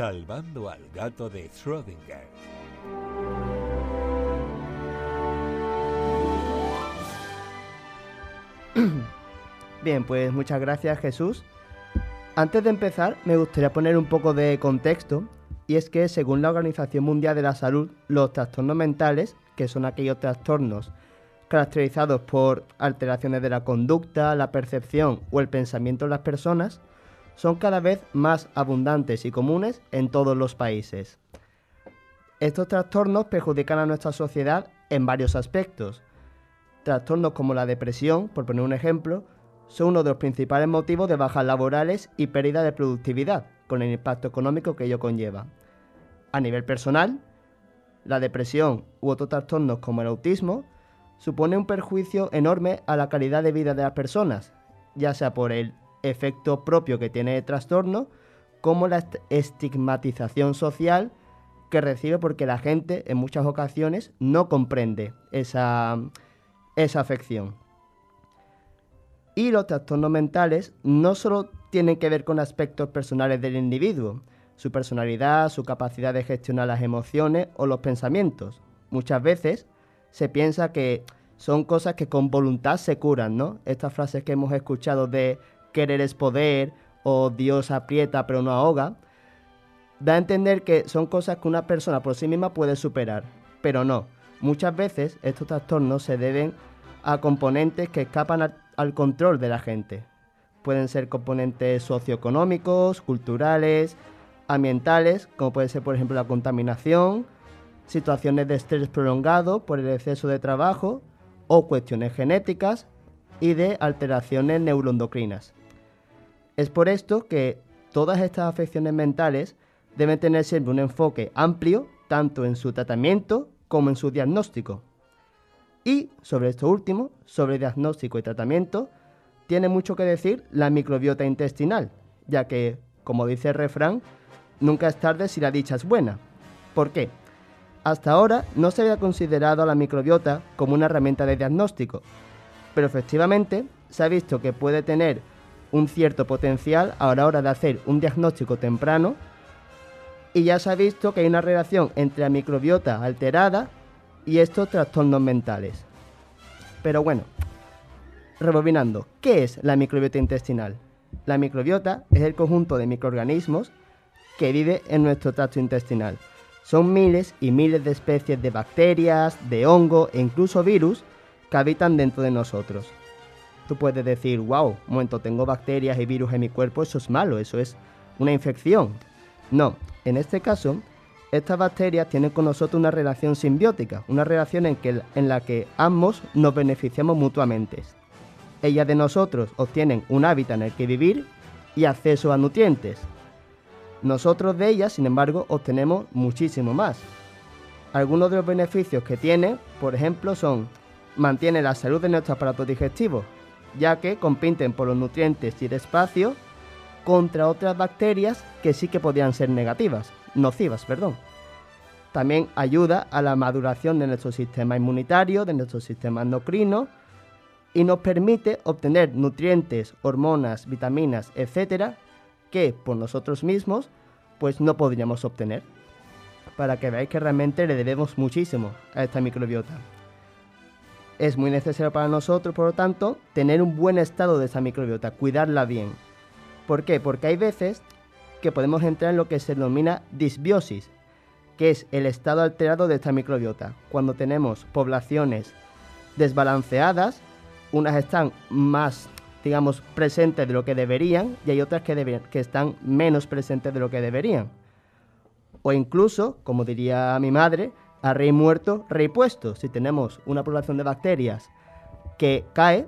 Salvando al gato de Schrödinger. Bien, pues muchas gracias Jesús. Antes de empezar, me gustaría poner un poco de contexto, y es que según la Organización Mundial de la Salud, los trastornos mentales, que son aquellos trastornos caracterizados por alteraciones de la conducta, la percepción o el pensamiento de las personas, son cada vez más abundantes y comunes en todos los países. Estos trastornos perjudican a nuestra sociedad en varios aspectos. Trastornos como la depresión, por poner un ejemplo, son uno de los principales motivos de bajas laborales y pérdida de productividad, con el impacto económico que ello conlleva. A nivel personal, la depresión u otros trastornos como el autismo supone un perjuicio enorme a la calidad de vida de las personas, ya sea por el efecto propio que tiene el trastorno, como la est- estigmatización social que recibe porque la gente en muchas ocasiones no comprende esa, esa afección. Y los trastornos mentales no solo tienen que ver con aspectos personales del individuo, su personalidad, su capacidad de gestionar las emociones o los pensamientos. Muchas veces se piensa que son cosas que con voluntad se curan, ¿no? Estas frases que hemos escuchado de querer es poder o Dios aprieta pero no ahoga, da a entender que son cosas que una persona por sí misma puede superar, pero no. Muchas veces estos trastornos se deben a componentes que escapan al, control de la gente. Pueden ser componentes socioeconómicos, culturales, ambientales, como puede ser por ejemplo la contaminación, situaciones de estrés prolongado por el exceso de trabajo o cuestiones genéticas y de alteraciones neuroendocrinas. Es por esto que todas estas afecciones mentales deben tener siempre un enfoque amplio, tanto en su tratamiento como en su diagnóstico. Y sobre esto último, sobre diagnóstico y tratamiento, tiene mucho que decir la microbiota intestinal, ya que, como dice el refrán, nunca es tarde si la dicha es buena. ¿Por qué? Hasta ahora no se había considerado a la microbiota como una herramienta de diagnóstico, pero efectivamente se ha visto que puede tener un cierto potencial a la hora de hacer un diagnóstico temprano y ya se ha visto que hay una relación entre la microbiota alterada y estos trastornos mentales. Pero bueno, rebobinando, ¿qué es la microbiota intestinal? La microbiota es el conjunto de microorganismos que vive en nuestro tracto intestinal. Son miles y miles de especies de bacterias, de hongo e incluso virus que habitan dentro de nosotros. Tú puedes decir, wow, un momento, tengo bacterias y virus en mi cuerpo, eso es malo, eso es una infección. No, en este caso, estas bacterias tienen con nosotros una relación simbiótica, una relación en, en la que ambos nos beneficiamos mutuamente. Ellas de nosotros obtienen un hábitat en el que vivir y acceso a nutrientes. Nosotros de ellas, sin embargo, obtenemos muchísimo más. Algunos de los beneficios que tiene, por ejemplo, son mantiene la salud de nuestro aparato digestivo, ya que compiten por los nutrientes y el espacio contra otras bacterias que sí que podrían ser negativas, nocivas, perdón. También ayuda a la maduración de nuestro sistema inmunitario, de nuestro sistema endocrino y nos permite obtener nutrientes, hormonas, vitaminas, etcétera, que por nosotros mismos pues no podríamos obtener. Para que veáis que realmente le debemos muchísimo a esta microbiota. Es muy necesario para nosotros, por lo tanto, tener un buen estado de esa microbiota, cuidarla bien. ¿Por qué? Porque hay veces que podemos entrar en lo que se denomina disbiosis, que es el estado alterado de esta microbiota. Cuando tenemos poblaciones desbalanceadas, unas están más, digamos, presentes de lo que deberían y hay otras que, que están menos presentes de lo que deberían. O incluso, como diría mi madre, a rey muerto, rey puesto. Si tenemos una población de bacterias que cae,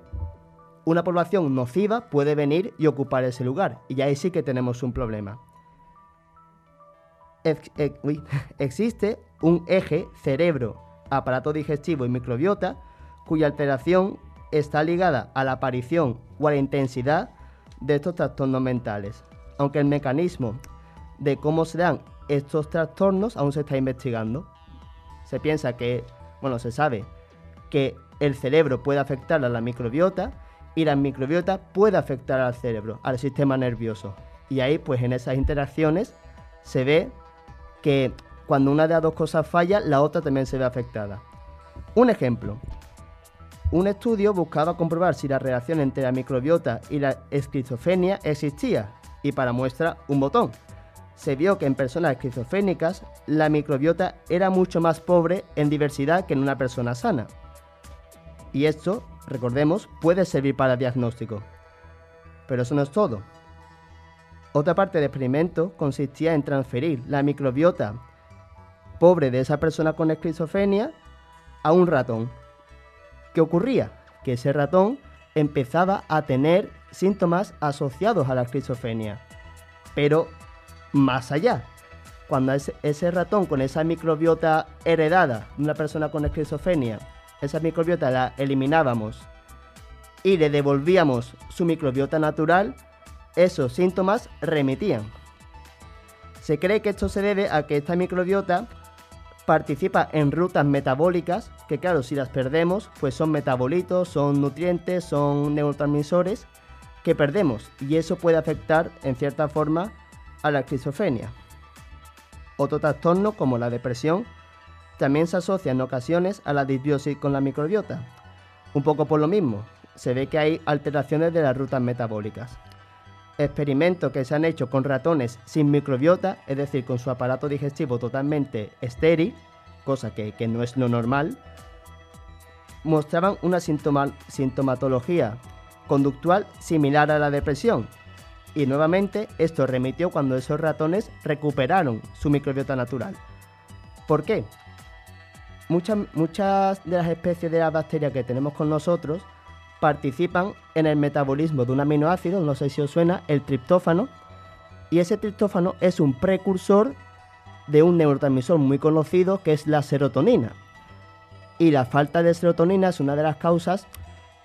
una población nociva puede venir y ocupar ese lugar. Y ahí sí que tenemos un problema. existe un eje cerebro, aparato digestivo y microbiota cuya alteración está ligada a la aparición o a la intensidad de estos trastornos mentales. Aunque el mecanismo de cómo se dan estos trastornos aún se está investigando. Se piensa que, bueno, se sabe que el cerebro puede afectar a la microbiota y la microbiota puede afectar al cerebro, al sistema nervioso. Y ahí, pues en esas interacciones se ve que cuando una de las dos cosas falla, la otra también se ve afectada. Un ejemplo. Un estudio buscaba comprobar si la relación entre la microbiota y la esquizofrenia existía, y para muestra un botón. Se vio que en personas esquizofrénicas la microbiota era mucho más pobre en diversidad que en una persona sana. Y esto recordemos, puede servir para diagnóstico. Pero eso no es todo. Otra parte del experimento consistía en transferir la microbiota pobre de esa persona con esquizofrenia a un ratón. ¿Qué ocurría? Que ese ratón empezaba a tener síntomas asociados a la esquizofrenia. Pero más allá, cuando ese, ratón con esa microbiota heredada de una persona con esquizofrenia esa microbiota la eliminábamos y le devolvíamos su microbiota natural, esos síntomas remitían. Se cree que esto se debe a que esta microbiota participa en rutas metabólicas, que claro, si las perdemos, pues son metabolitos, son nutrientes, son neurotransmisores que perdemos y eso puede afectar en cierta forma a la esquizofrenia. Otro trastorno como la depresión también se asocia en ocasiones a la disbiosis con la microbiota. Un poco por lo mismo, se ve que hay alteraciones de las rutas metabólicas. Experimentos que se han hecho con ratones sin microbiota, es decir, con su aparato digestivo totalmente estéril, cosa que, no es lo normal, mostraban una sintomatología conductual similar a la depresión. Y nuevamente esto remitió cuando esos ratones recuperaron su microbiota natural. ¿Por qué? Muchas, muchas de las especies de las bacterias que tenemos con nosotros participan en el metabolismo de un aminoácido, no sé si os suena, el triptófano, y ese triptófano es un precursor de un neurotransmisor muy conocido que es la serotonina. Y la falta de serotonina es una de las causas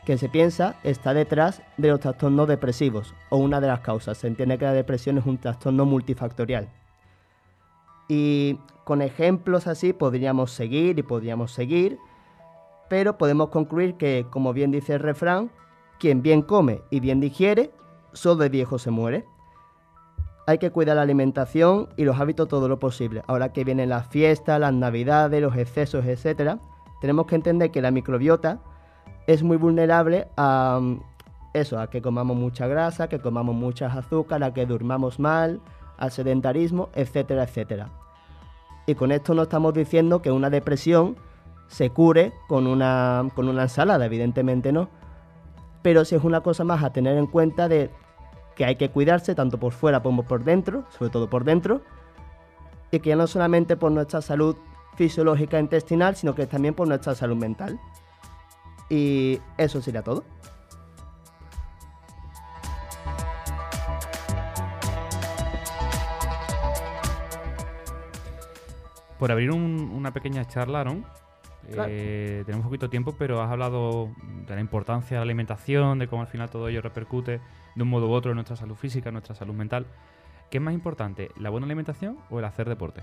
que se piensa está detrás de los trastornos depresivos, o una de las causas. Se entiende que la depresión es un trastorno multifactorial. Y con ejemplos así podríamos seguir y podríamos seguir, pero podemos concluir que, como bien dice el refrán, quien bien come y bien digiere, solo de viejo se muere. Hay que cuidar la alimentación y los hábitos todo lo posible. Ahora que vienen las fiestas, las navidades, los excesos, etc., tenemos que entender que la microbiota es muy vulnerable a mm, eso, a que comamos mucha grasa, que comamos muchas azúcar, a que durmamos mal, al sedentarismo, etcétera, etcétera. Y con esto no estamos diciendo que una depresión se cure con una, con una ensalada, evidentemente no. Pero sí es una cosa más a tener en cuenta de que hay que cuidarse tanto por fuera como por dentro, sobre todo por dentro, y que no solamente por nuestra salud fisiológica intestinal, sino que también por nuestra salud mental. Y eso sería todo. Por abrir un- una pequeña charla, Aaron, Claro. eh, tenemos poquito tiempo, pero has hablado de la importancia de la alimentación, de cómo al final todo ello repercute de un modo u otro en nuestra salud física, en nuestra salud mental. ¿Qué es más importante, la buena alimentación o el hacer deporte?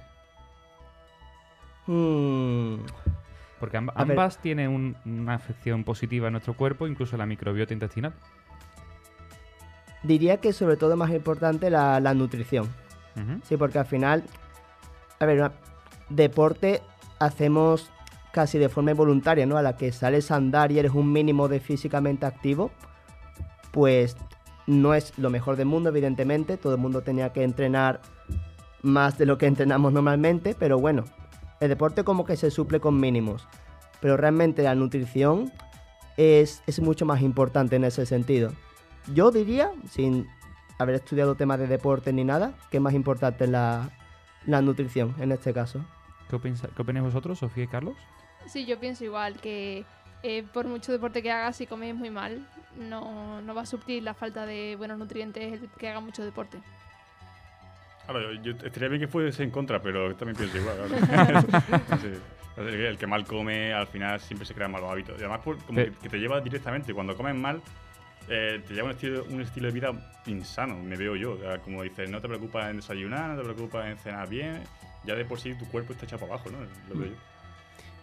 Hmm, Porque amb- ambas tienen un- una afección positiva en nuestro cuerpo, incluso la microbiota intestinal. diría que sobre todo más importante la, la nutrición. Sí, porque al final, a ver, una- deporte hacemos casi de forma involuntaria, ¿no? A la que sales a andar y eres un mínimo de físicamente activo, pues no es lo mejor del mundo, evidentemente. Todo el mundo tenía que entrenar más de lo que entrenamos normalmente, pero bueno, el deporte como que se suple con mínimos. Pero realmente la nutrición es, es mucho más importante en ese sentido. Yo diría, sin haber estudiado temas de deporte ni nada, que es más importante la, la nutrición en este caso. ¿Qué, opinsa- ¿Qué opináis vosotros, Sofía y Carlos? Sí, yo pienso igual que eh, por mucho deporte que hagas, si comes muy mal, no, no va a suplir la falta de buenos nutrientes el que haga mucho deporte. Claro, yo, yo estaría bien que fuese en contra, pero también pienso igual. claro. Sí. El que mal come, al final siempre se crean malos hábitos. Y además, por- como que, te lleva directamente, cuando comes mal, eh, te lleva un estilo, un estilo de vida insano, me veo yo. O sea, como dices, no te preocupas en desayunar, no te preocupas en cenar bien, ya de por sí tu cuerpo está echado para abajo, ¿no? Lo veo yo.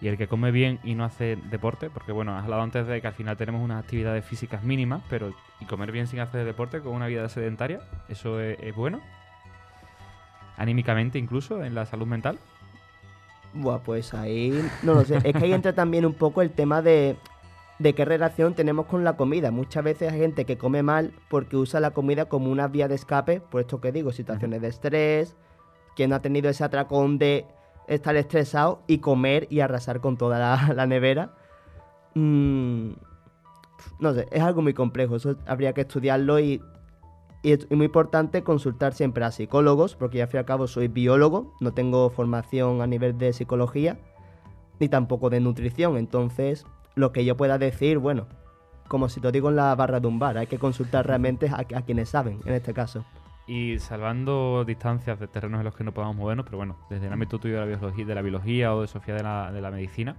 Y el que come bien y no hace deporte, porque bueno, has hablado antes de que al final tenemos unas actividades físicas mínimas, pero y comer bien sin hacer deporte con una vida sedentaria, ¿eso es, es bueno? Anímicamente incluso, en la salud mental. Buah, pues ahí no lo sé. Es que ahí entra también un poco el tema de, de qué relación tenemos con la comida. Muchas veces hay gente que come mal porque usa la comida como una vía de escape, por esto que digo, situaciones de estrés, que no ha tenido ese atracón de estar estresado y comer y arrasar con toda la, la nevera. Mm, no sé, es algo muy complejo. Eso habría que estudiarlo y, y es muy importante consultar siempre a psicólogos, porque yo al fin y al cabo soy biólogo, no tengo formación a nivel de psicología, ni tampoco de nutrición. Entonces, lo que yo pueda decir, bueno, como si te digo en la barra de un bar, hay que consultar realmente a, quienes saben, en este caso. Y salvando distancias de terrenos en los que no podamos movernos, pero bueno, desde el ámbito tuyo de la biología, de la biología o de Sofía de la, de la medicina,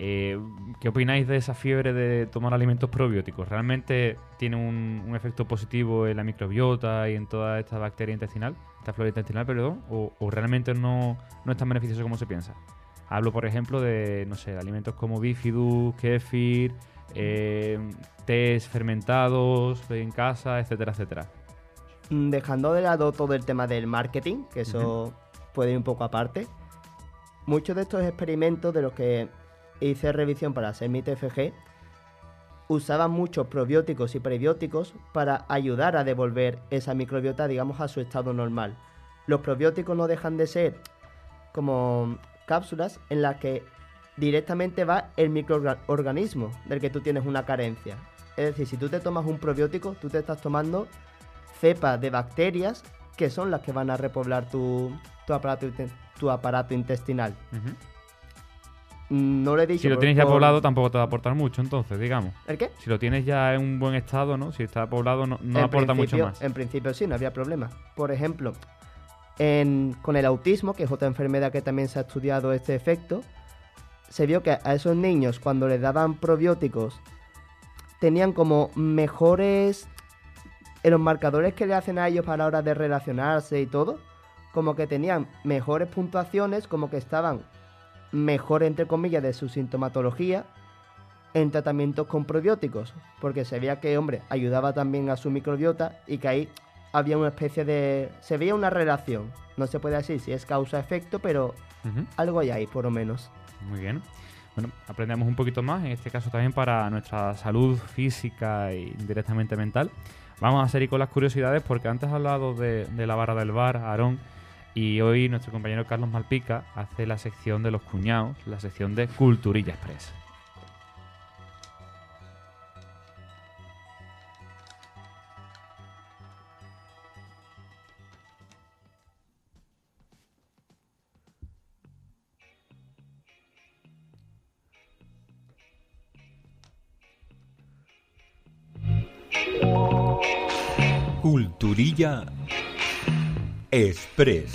eh, ¿qué opináis de esa fiebre de tomar alimentos probióticos? ¿Realmente tiene un, un efecto positivo en la microbiota y en toda esta bacteria intestinal, esta flora intestinal, perdón? ¿O, o realmente no, no es tan beneficioso como se piensa? Hablo, por ejemplo, de, no sé, alimentos como bifidus, kefir, eh, tés fermentados en casa, etcétera, etcétera. Mm, Dejando de lado todo el tema del marketing, que eso puede ir un poco aparte, muchos de estos experimentos de los que hice revisión para hacer mi TFG usaban muchos probióticos y prebióticos para ayudar a devolver esa microbiota, digamos, a su estado normal. Los probióticos no dejan de ser como cápsulas en las que directamente va el microorganismo del que tú tienes una carencia. Es decir, si tú te tomas un probiótico, tú te estás tomando cepas de bacterias que son las que van a repoblar tu, tu aparato, tu aparato intestinal. Ujú. No le he dicho. Si lo tienes ya por- poblado, tampoco te va a aportar mucho, entonces, digamos. ¿El qué? Si lo tienes ya en un buen estado, ¿no? Si está poblado, no, aporta mucho más. En principio sí, no había problema. Por ejemplo, en- con el autismo, que es otra enfermedad que también se ha estudiado este efecto, se vio que a esos niños cuando les daban probióticos tenían como mejores en los marcadores que le hacen a ellos para la hora de relacionarse y todo, como que tenían mejores puntuaciones, como que estaban mejor entre comillas de su sintomatología en tratamientos con probióticos, porque se veía que, hombre, ayudaba también a su microbiota y que ahí había una especie de... se veía una relación. No se puede decir si es causa-efecto, pero algo hay ahí, por lo menos. Muy bien. Bueno, aprendemos un poquito más, en este caso también para nuestra salud física y directamente mental. Vamos a seguir con las curiosidades porque antes has hablado de, de la barra del bar, Aarón, y hoy nuestro compañero Carlos Malpica hace la sección de los cuñados, la sección de Culturilla Express. Culturilla Express.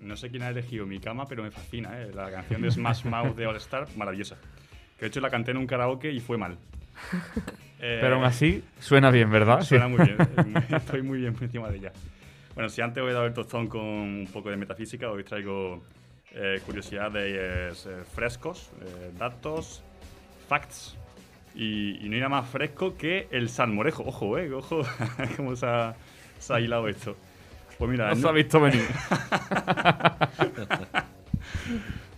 No sé quién ha elegido mi cama, pero me fascina, ¿eh? La canción de Smash Mouth de All Star, maravillosa. Que de hecho la canté en un karaoke y fue mal. Eh, Pero aún así, suena bien, ¿verdad? Suena muy bien. Estoy muy bien por encima de ella. Bueno, si antes voy a dar el tostón con un poco de metafísica, hoy traigo eh, curiosidades eh, frescos, eh, datos, facts. Y, y no hay nada más fresco que el salmorejo. Ojo, eh, ojo, cómo se ha, se ha hilado esto. Pues mira, No se no- ha visto venir.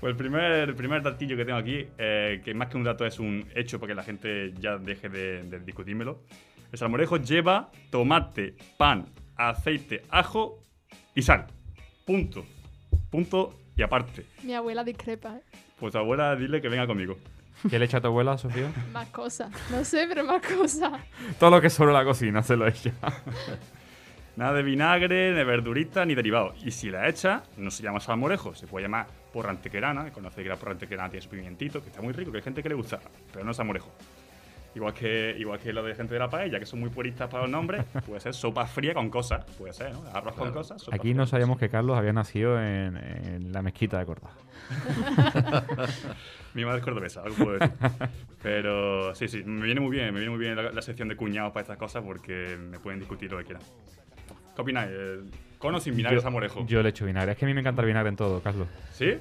pues el primer, el primer datillo que tengo aquí, eh, que más que un dato es un hecho para que la gente ya deje de, de discutírmelo. El salmorejo lleva tomate, pan, aceite, ajo y sal. Punto. Punto y aparte. Mi abuela discrepa, ¿eh? Pues abuela, dile que venga conmigo. ¿Qué le echa a tu abuela, Sofía? Más cosas. No sé, pero más cosas. Todo lo que sobre la cocina se lo echa. Nada de vinagre, de verdurita, ni derivado. Y si la echa, no se llama salmorejo, se puede llamar porra antequerana. Conocéis que la porra antequerana tiene su pimientito, que está muy rico, que hay gente que le gusta, pero no es salmorejo. Igual que, igual que lo de gente de la paella, que son muy puristas para los nombres, puede ser sopa fría con cosas, puede ser, ¿no? Arroz con cosas. sopa Aquí fría no sabíamos que Carlos había nacido en, en la mezquita de Córdoba. Mi madre es cordobesa, algo puedo decir. Pero sí, sí, me viene muy bien, me viene muy bien la, la sección de cuñados para estas cosas porque me pueden discutir lo que quieran. ¿Qué opináis? Eh, ¿Con o sin vinagre yo, salmorejo? yo le echo vinagre. Es que a mí me encanta el vinagre en todo, Carlos. ¿Sí?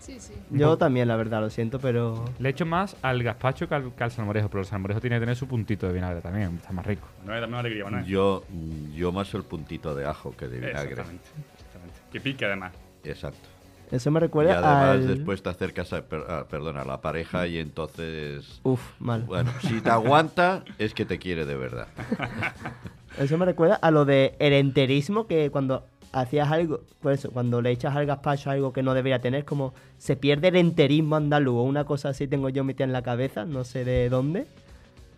Sí, sí. Yo también, la verdad, lo siento, pero... Le echo más al gazpacho que al, que al salmorejo, pero el salmorejo tiene que tener su puntito de vinagre también, está más rico. No es también alegría, ¿no? Yo, yo más el puntito de ajo que de vinagre. Exactamente, exactamente. Que pique además. Exacto. Eso me Y recuerda además al... después te acercas a, per- a- perdón, a la pareja y entonces... Uf, mal. Bueno, si te aguanta es que te quiere de verdad. Eso me recuerda a lo de el enterismo, que cuando hacías algo, pues eso, cuando le echas al gazpacho algo que no debería tener, como se pierde el enterismo andaluz o una cosa así tengo yo metida en la cabeza, no sé de dónde.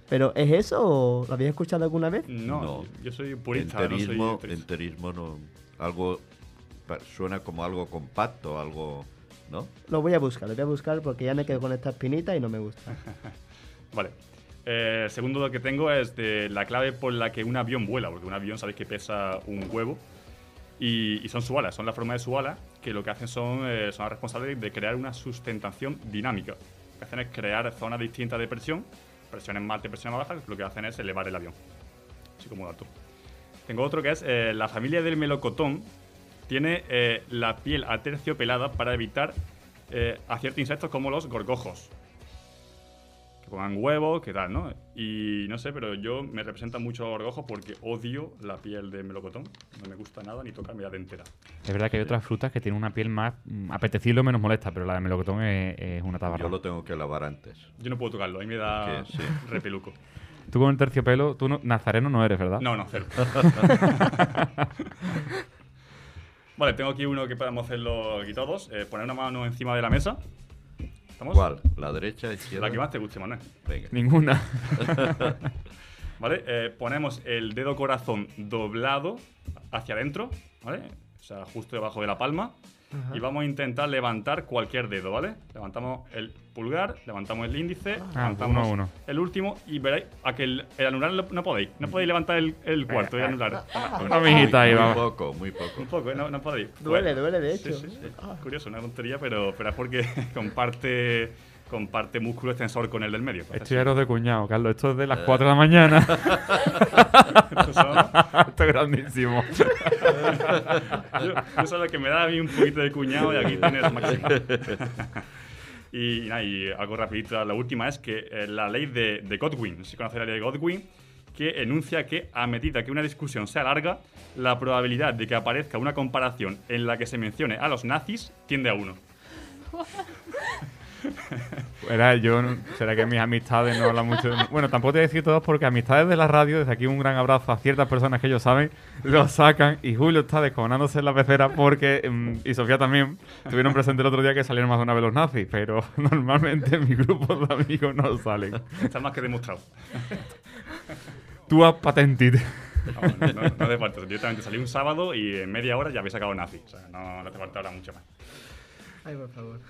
Pero ¿es eso o lo habéis escuchado alguna vez? No, No. yo soy purista, enterismo, no soy enterismo no, algo suena como algo compacto, algo, ¿no? Lo voy a buscar, lo voy a buscar porque ya me quedo con esta espinita y no me gusta. Vale. Eh, el segundo que tengo es de la clave por la que un avión vuela, porque un avión sabéis que pesa un huevo y, y son su alas, son la forma de su ala que lo que hacen son, eh, son las responsables de crear una sustentación dinámica. Lo que hacen es crear zonas distintas de presión, presiones más altas y presiones más bajas, lo que hacen es elevar el avión. Así como dato. Tengo otro que es eh, la familia del melocotón tiene eh, la piel aterciopelada para evitar eh, a ciertos insectos como los gorgojos. Que pongan huevos, que tal, ¿no? Y no sé, pero yo me representa mucho a gorgojos porque odio la piel de melocotón. No me gusta nada ni tocarme la dentera. Es verdad que hay otras frutas que tienen una piel más mm, apetecible o menos molesta, pero la de melocotón es, es una tabarra. Yo lo tengo que lavar antes. Yo no puedo tocarlo, a mí me da sí. repeluco. Tú con el terciopelo, tú no- nazareno no eres, ¿verdad? No, no, cero. vale, tengo aquí uno que podemos hacerlo aquí todos. Eh, poner una mano encima de la mesa. ¿Estamos? ¿Cuál? ¿La derecha, izquierda? La que más te guste, Manuel. Venga. Ninguna. ¿vale? Eh, ponemos el dedo corazón doblado hacia adentro, ¿vale? O sea, justo debajo de la palma. Ajá. Y vamos a intentar levantar cualquier dedo, ¿vale? Levantamos el pulgar, levantamos el índice, Ah, levantamos uno uno. el último y veréis a que el, el anular lo- no podéis. No podéis levantar el, el cuarto y anular. Una mijita ahí, muy vamos. poco, muy poco. Un poco, ¿eh? no, no podéis. Duele, Bueno, duele, de sí, hecho. sí, sí. Curioso, una tontería, pero, pero es porque comparte, comparte músculo extensor con el del medio. Esto ya era de cuñado, Carlos. Esto es de las 4 de la mañana. Esto es grandísimo. yo, yo solo que me da a mí un poquito de cuñado y aquí tienes máximo. y, nada, y algo rapidito, la última es que eh, la ley de, de Godwin, no sé si conoce la ley de Godwin, que enuncia que a medida que una discusión sea larga, la probabilidad de que aparezca una comparación en la que se mencione a los nazis tiende a uno. Era yo, será que mis amistades no hablan mucho. Bueno, tampoco te voy a decir todos porque amistades de la radio, desde aquí un gran abrazo a ciertas personas que ellos saben, lo sacan y Julio está descojonándose en la pecera porque, mm, y Sofía también, tuvieron presente el otro día que salieron más de una vez los nazis, pero normalmente en mi grupo de amigos no salen. Está más que demostrado. Tú has patentite. No, no, no, no hace falta. Directamente salí un sábado y en media hora ya habéis sacado nazi. O sea, no, no hace falta ahora mucho más. Ay, por favor.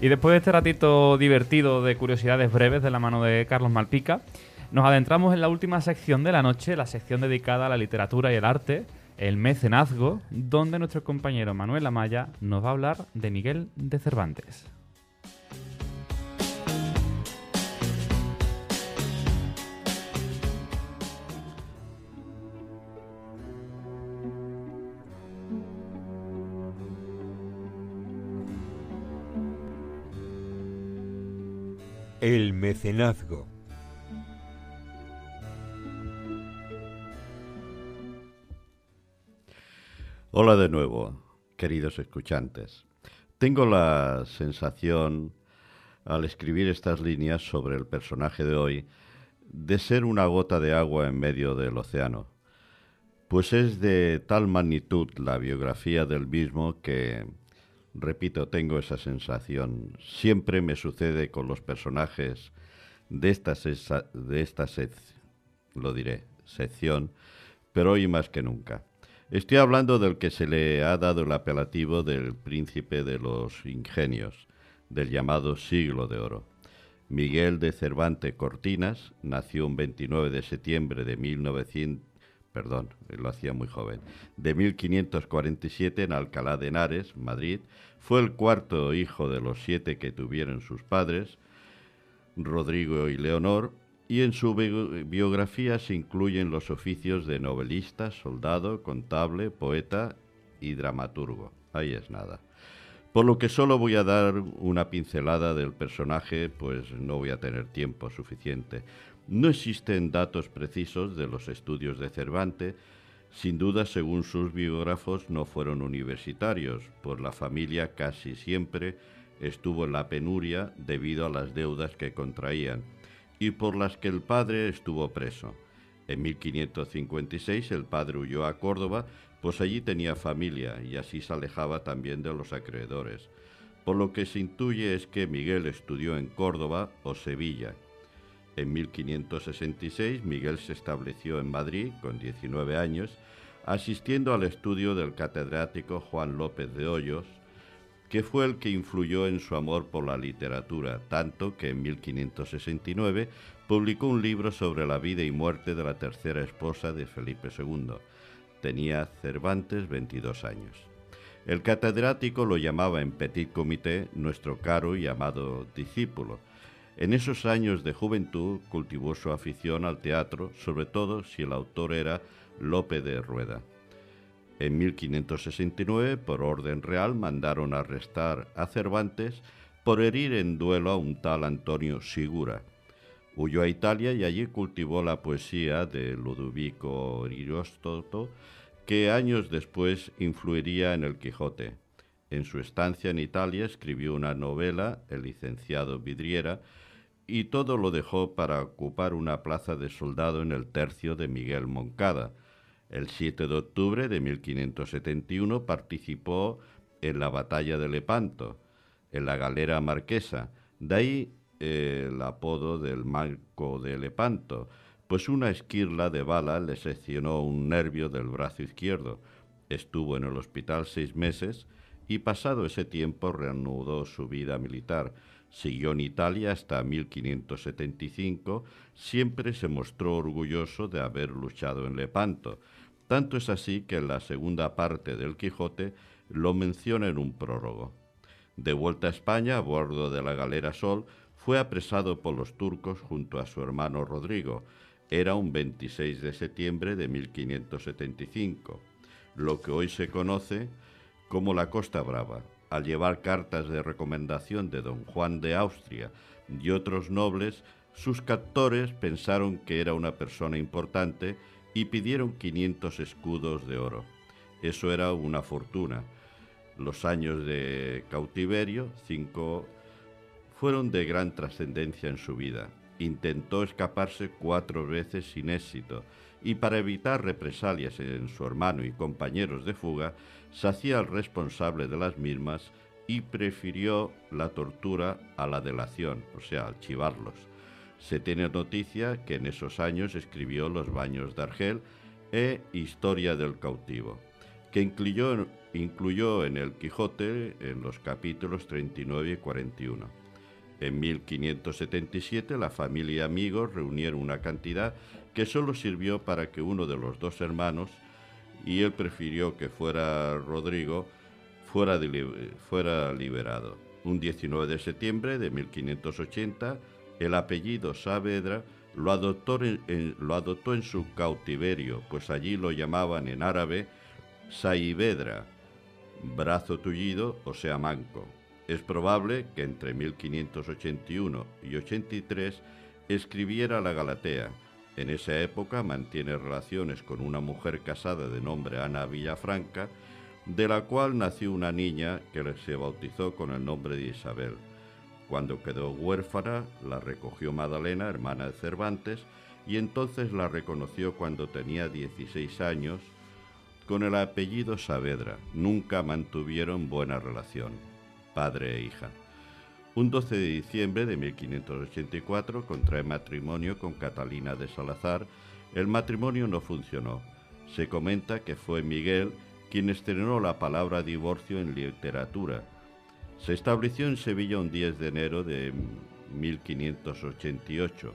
Y después de este ratito divertido de curiosidades breves de la mano de Carlos Malpica, nos adentramos en la última sección de la noche, la sección dedicada a la literatura y el arte, el mecenazgo, donde nuestro compañero Manuel Amaya nos va a hablar de Miguel de Cervantes. El mecenazgo. Hola de nuevo, queridos escuchantes. Tengo la sensación, al escribir estas líneas sobre el personaje de hoy, de ser una gota de agua en medio del océano, pues es de tal magnitud la biografía del mismo que, repito, tengo esa sensación. Siempre me sucede con los personajes de esta, de esta sec- lo diré, sección, pero hoy más que nunca. Estoy hablando del que se le ha dado el apelativo del príncipe de los ingenios, del llamado siglo de oro. Miguel de Cervantes Cortinas nació un 29 de septiembre de 1900, perdón, lo hacía muy joven, de 1547 en Alcalá de Henares, Madrid. Fue el cuarto hijo de los siete que tuvieron sus padres, Rodrigo y Leonor, y en su bi- biografía se incluyen los oficios de novelista, soldado, contable, poeta y dramaturgo. Ahí es nada. Por lo que solo voy a dar una pincelada del personaje, pues no voy a tener tiempo suficiente. No existen datos precisos de los estudios de Cervantes. Sin duda, según sus biógrafos, no fueron universitarios, pues la familia casi siempre estuvo en la penuria debido a las deudas que contraían y por las que el padre estuvo preso. En 1556 el padre huyó a Córdoba, pues allí tenía familia y así se alejaba también de los acreedores. Por lo que se intuye es que Miguel estudió en Córdoba o Sevilla. En 1566 Miguel se estableció en Madrid con 19 años, asistiendo al estudio del catedrático Juan López de Hoyos, que fue el que influyó en su amor por la literatura, tanto que en 1569 publicó un libro sobre la vida y muerte de la tercera esposa de Felipe II. Tenía Cervantes 22 años. El catedrático lo llamaba en petit comité nuestro caro y amado discípulo. En esos años de juventud cultivó su afición al teatro, sobre todo si el autor era Lope de Rueda. En 1569, por orden real, mandaron arrestar a Cervantes por herir en duelo a un tal Antonio Sigura. Huyó a Italia y allí cultivó la poesía de Ludovico Ariostoto, que años después influiría en el Quijote. En su estancia en Italia escribió una novela, El licenciado Vidriera, y todo lo dejó para ocupar una plaza de soldado en el tercio de Miguel Moncada. El 7 de octubre de 1571 participó en la batalla de Lepanto, en la galera marquesa. De ahí eh, el apodo del Marco de Lepanto, pues una esquirla de bala le seccionó un nervio del brazo izquierdo. Estuvo en el hospital seis meses y pasado ese tiempo reanudó su vida militar. Siguió en Italia hasta 1575, siempre se mostró orgulloso de haber luchado en Lepanto. Tanto es así que en la segunda parte del Quijote lo menciona en un prólogo. De vuelta a España, a bordo de la galera Sol, fue apresado por los turcos junto a su hermano Rodrigo. Era un 26 de septiembre de 1575, lo que hoy se conoce como la Costa Brava. Al llevar cartas de recomendación de don Juan de Austria y otros nobles, sus captores pensaron que era una persona importante y pidieron 500 escudos de oro. Eso era una fortuna. Los años de cautiverio, cinco, fueron de gran trascendencia en su vida. Intentó escaparse cuatro veces sin éxito y para evitar represalias en su hermano y compañeros de fuga, se hacía el responsable de las mismas y prefirió la tortura a la delación, o sea, archivarlos. Se tiene noticia que en esos años escribió Los baños de Argel e Historia del cautivo, que incluyó, incluyó en el Quijote en los capítulos 39 y 41. En 1577 la familia y amigos reunieron una cantidad que solo sirvió para que uno de los dos hermanos, y él prefirió que fuera Rodrigo, fuera, fuera liberado. Un 19 de septiembre de 1580, el apellido Saavedra lo adoptó en, lo adoptó en su cautiverio, pues allí lo llamaban en árabe Saivedra, brazo tullido, o sea, manco. Es probable que entre 1581 y 83 escribiera la Galatea. En esa época mantiene relaciones con una mujer casada de nombre Ana Villafranca, de la cual nació una niña que se bautizó con el nombre de Isabel. Cuando quedó huérfana, la recogió Madalena, hermana de Cervantes, y entonces la reconoció cuando tenía 16 años con el apellido Saavedra. Nunca mantuvieron buena relación, padre e hija. Un 12 de diciembre de 1584 contrae matrimonio con Catalina de Salazar. El matrimonio no funcionó. Se comenta que fue Miguel quien estrenó la palabra divorcio en literatura. Se estableció en Sevilla un 10 de enero de 1588.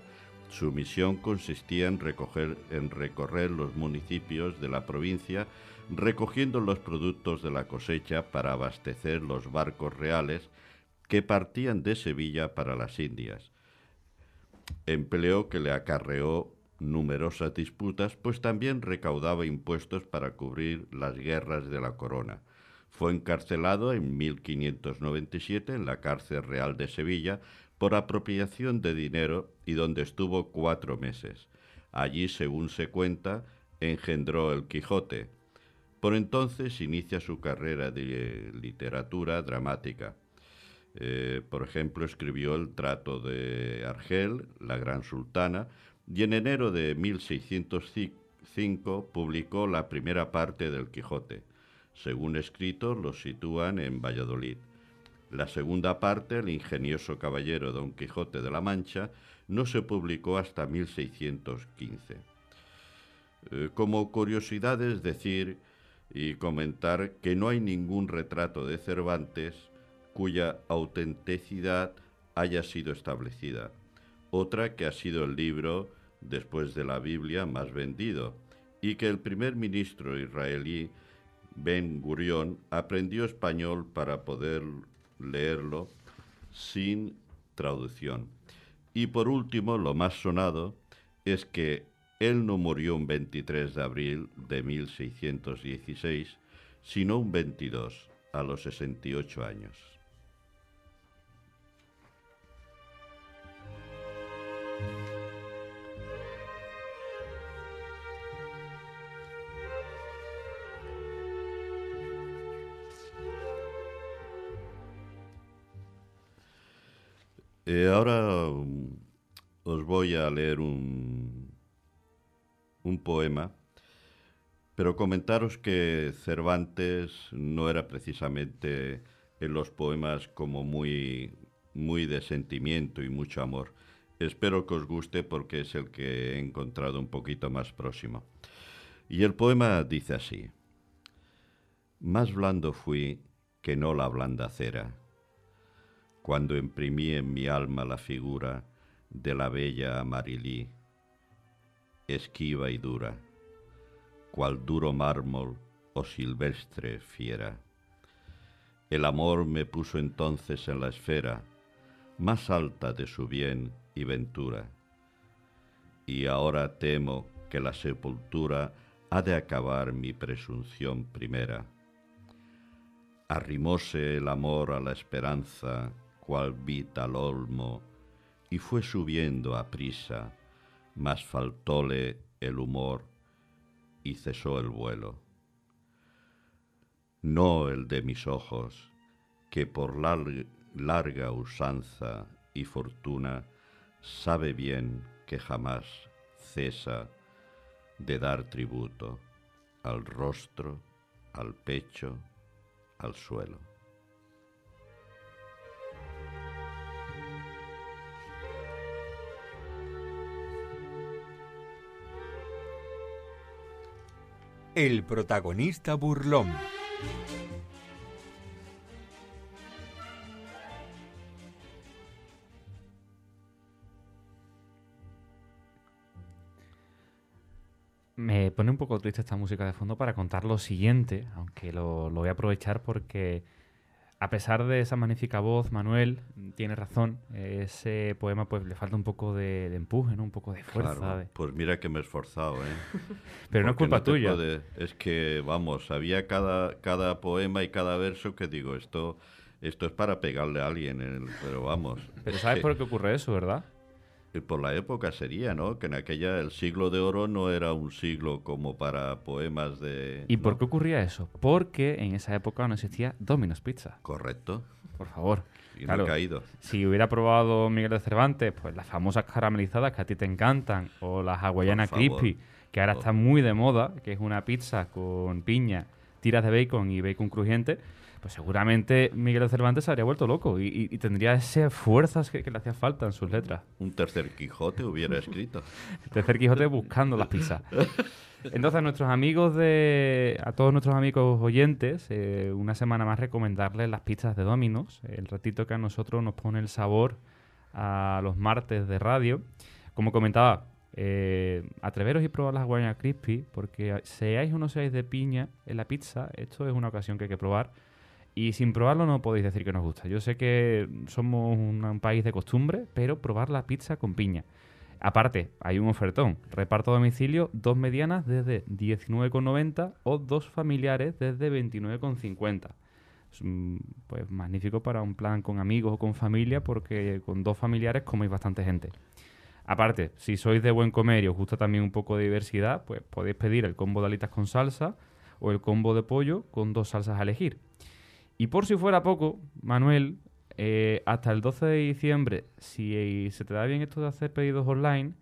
Su misión consistía en, recorrer los municipios de la provincia recogiendo los productos de la cosecha para abastecer los barcos reales que partían de Sevilla para las Indias. Empleo que le acarreó numerosas disputas, pues también recaudaba impuestos para cubrir las guerras de la corona. Fue encarcelado en 1597 en la cárcel real de Sevilla por apropiación de dinero y donde estuvo cuatro meses. Allí, según se cuenta, engendró el Quijote. Por entonces inicia su carrera de literatura dramática. Eh, por ejemplo, escribió El trato de Argel, La Gran Sultana, y en enero de 1605 publicó la primera parte del Quijote. Según escritos, lo sitúan en Valladolid. La segunda parte, El ingenioso caballero Don Quijote de la Mancha, no se publicó hasta 1615. Eh, como curiosidad es decir y comentar que no hay ningún retrato de Cervantes cuya autenticidad haya sido establecida. Otra que ha sido el libro, después de la Biblia, más vendido, y que el primer ministro israelí, Ben Gurion, aprendió español para poder leerlo sin traducción. Y por último, lo más sonado es que él no murió un 23 de abril de 1616, sino un 22, a los 68 años. Eh, ahora um, os voy a leer un, un poema Pero comentaros que Cervantes no era precisamente en los poemas como muy, muy de sentimiento y mucho amor. Espero que os guste porque es el que he encontrado un poquito más próximo. Y el poema dice así. Más blando fui que no la blanda cera, cuando imprimí en mi alma la figura de la bella Amarilí, esquiva y dura, cual duro mármol o silvestre fiera. El amor me puso entonces en la esfera más alta de su bien y ventura, y ahora temo que la sepultura ha de acabar mi presunción primera. Arrimóse el amor a la esperanza, cual vital olmo, y fue subiendo a prisa, mas faltóle el humor y cesó el vuelo. No el de mis ojos, que por lar- larga usanza y fortuna sabe bien que jamás cesa de dar tributo al rostro, al pecho, al suelo. El protagonista burlón. Me pone un poco triste esta música de fondo para contar lo siguiente, aunque lo, lo voy a aprovechar porque a pesar de esa magnífica voz, Manuel tiene razón. Ese poema pues le falta un poco de, de empuje, ¿no? Un poco de fuerza. Claro, de- Pues mira que me he esforzado, ¿eh? Pero no es culpa tuya. puede- es que, vamos, había cada, cada poema y cada verso que digo, esto, esto es para pegarle a alguien, pero vamos. Pero es ¿sabes por qué ocurre eso, verdad? Y por la época sería, ¿no? Que en aquella el siglo de oro no era un siglo como para poemas de... ¿Y ¿no? por qué ocurría eso? Porque en esa época no existía Domino's Pizza. Correcto. Por favor. Y no he caído. Si hubiera probado Miguel de Cervantes, pues las famosas caramelizadas que a ti te encantan, o las hawaianas crispy, que ahora Por- están muy de moda, que es una pizza con piña, tiras de bacon y bacon crujiente, pues seguramente Miguel de Cervantes se habría vuelto loco y, y- y tendría esas fuerzas que, que le hacía falta en sus letras. Un tercer Quijote hubiera escrito. Tercer Quijote buscando las pizzas. Entonces, a nuestros amigos de. A todos nuestros amigos oyentes, eh, una semana más recomendarles las pizzas de Dominos. El ratito que a nosotros nos pone el sabor a los martes de radio. Como comentaba, eh, atreveros y probar las Hawaiian Crispy, porque seáis o no seáis de piña en la pizza, esto es una ocasión que hay que probar. Y sin probarlo no podéis decir que nos gusta. Yo sé que somos un, país de costumbre, pero probar la pizza con piña. Aparte, hay un ofertón. Reparto a domicilio, dos medianas desde 19,90 o dos familiares desde 29,50. Es mm, pues magnífico para un plan con amigos o con familia porque con dos familiares coméis bastante gente. Aparte, si sois de buen comer y os gusta también un poco de diversidad, pues podéis pedir el combo de alitas con salsa o el combo de pollo con dos salsas a elegir. Y por si fuera poco, Manuel, eh, hasta el 12 de diciembre, si se te da bien esto de hacer pedidos online,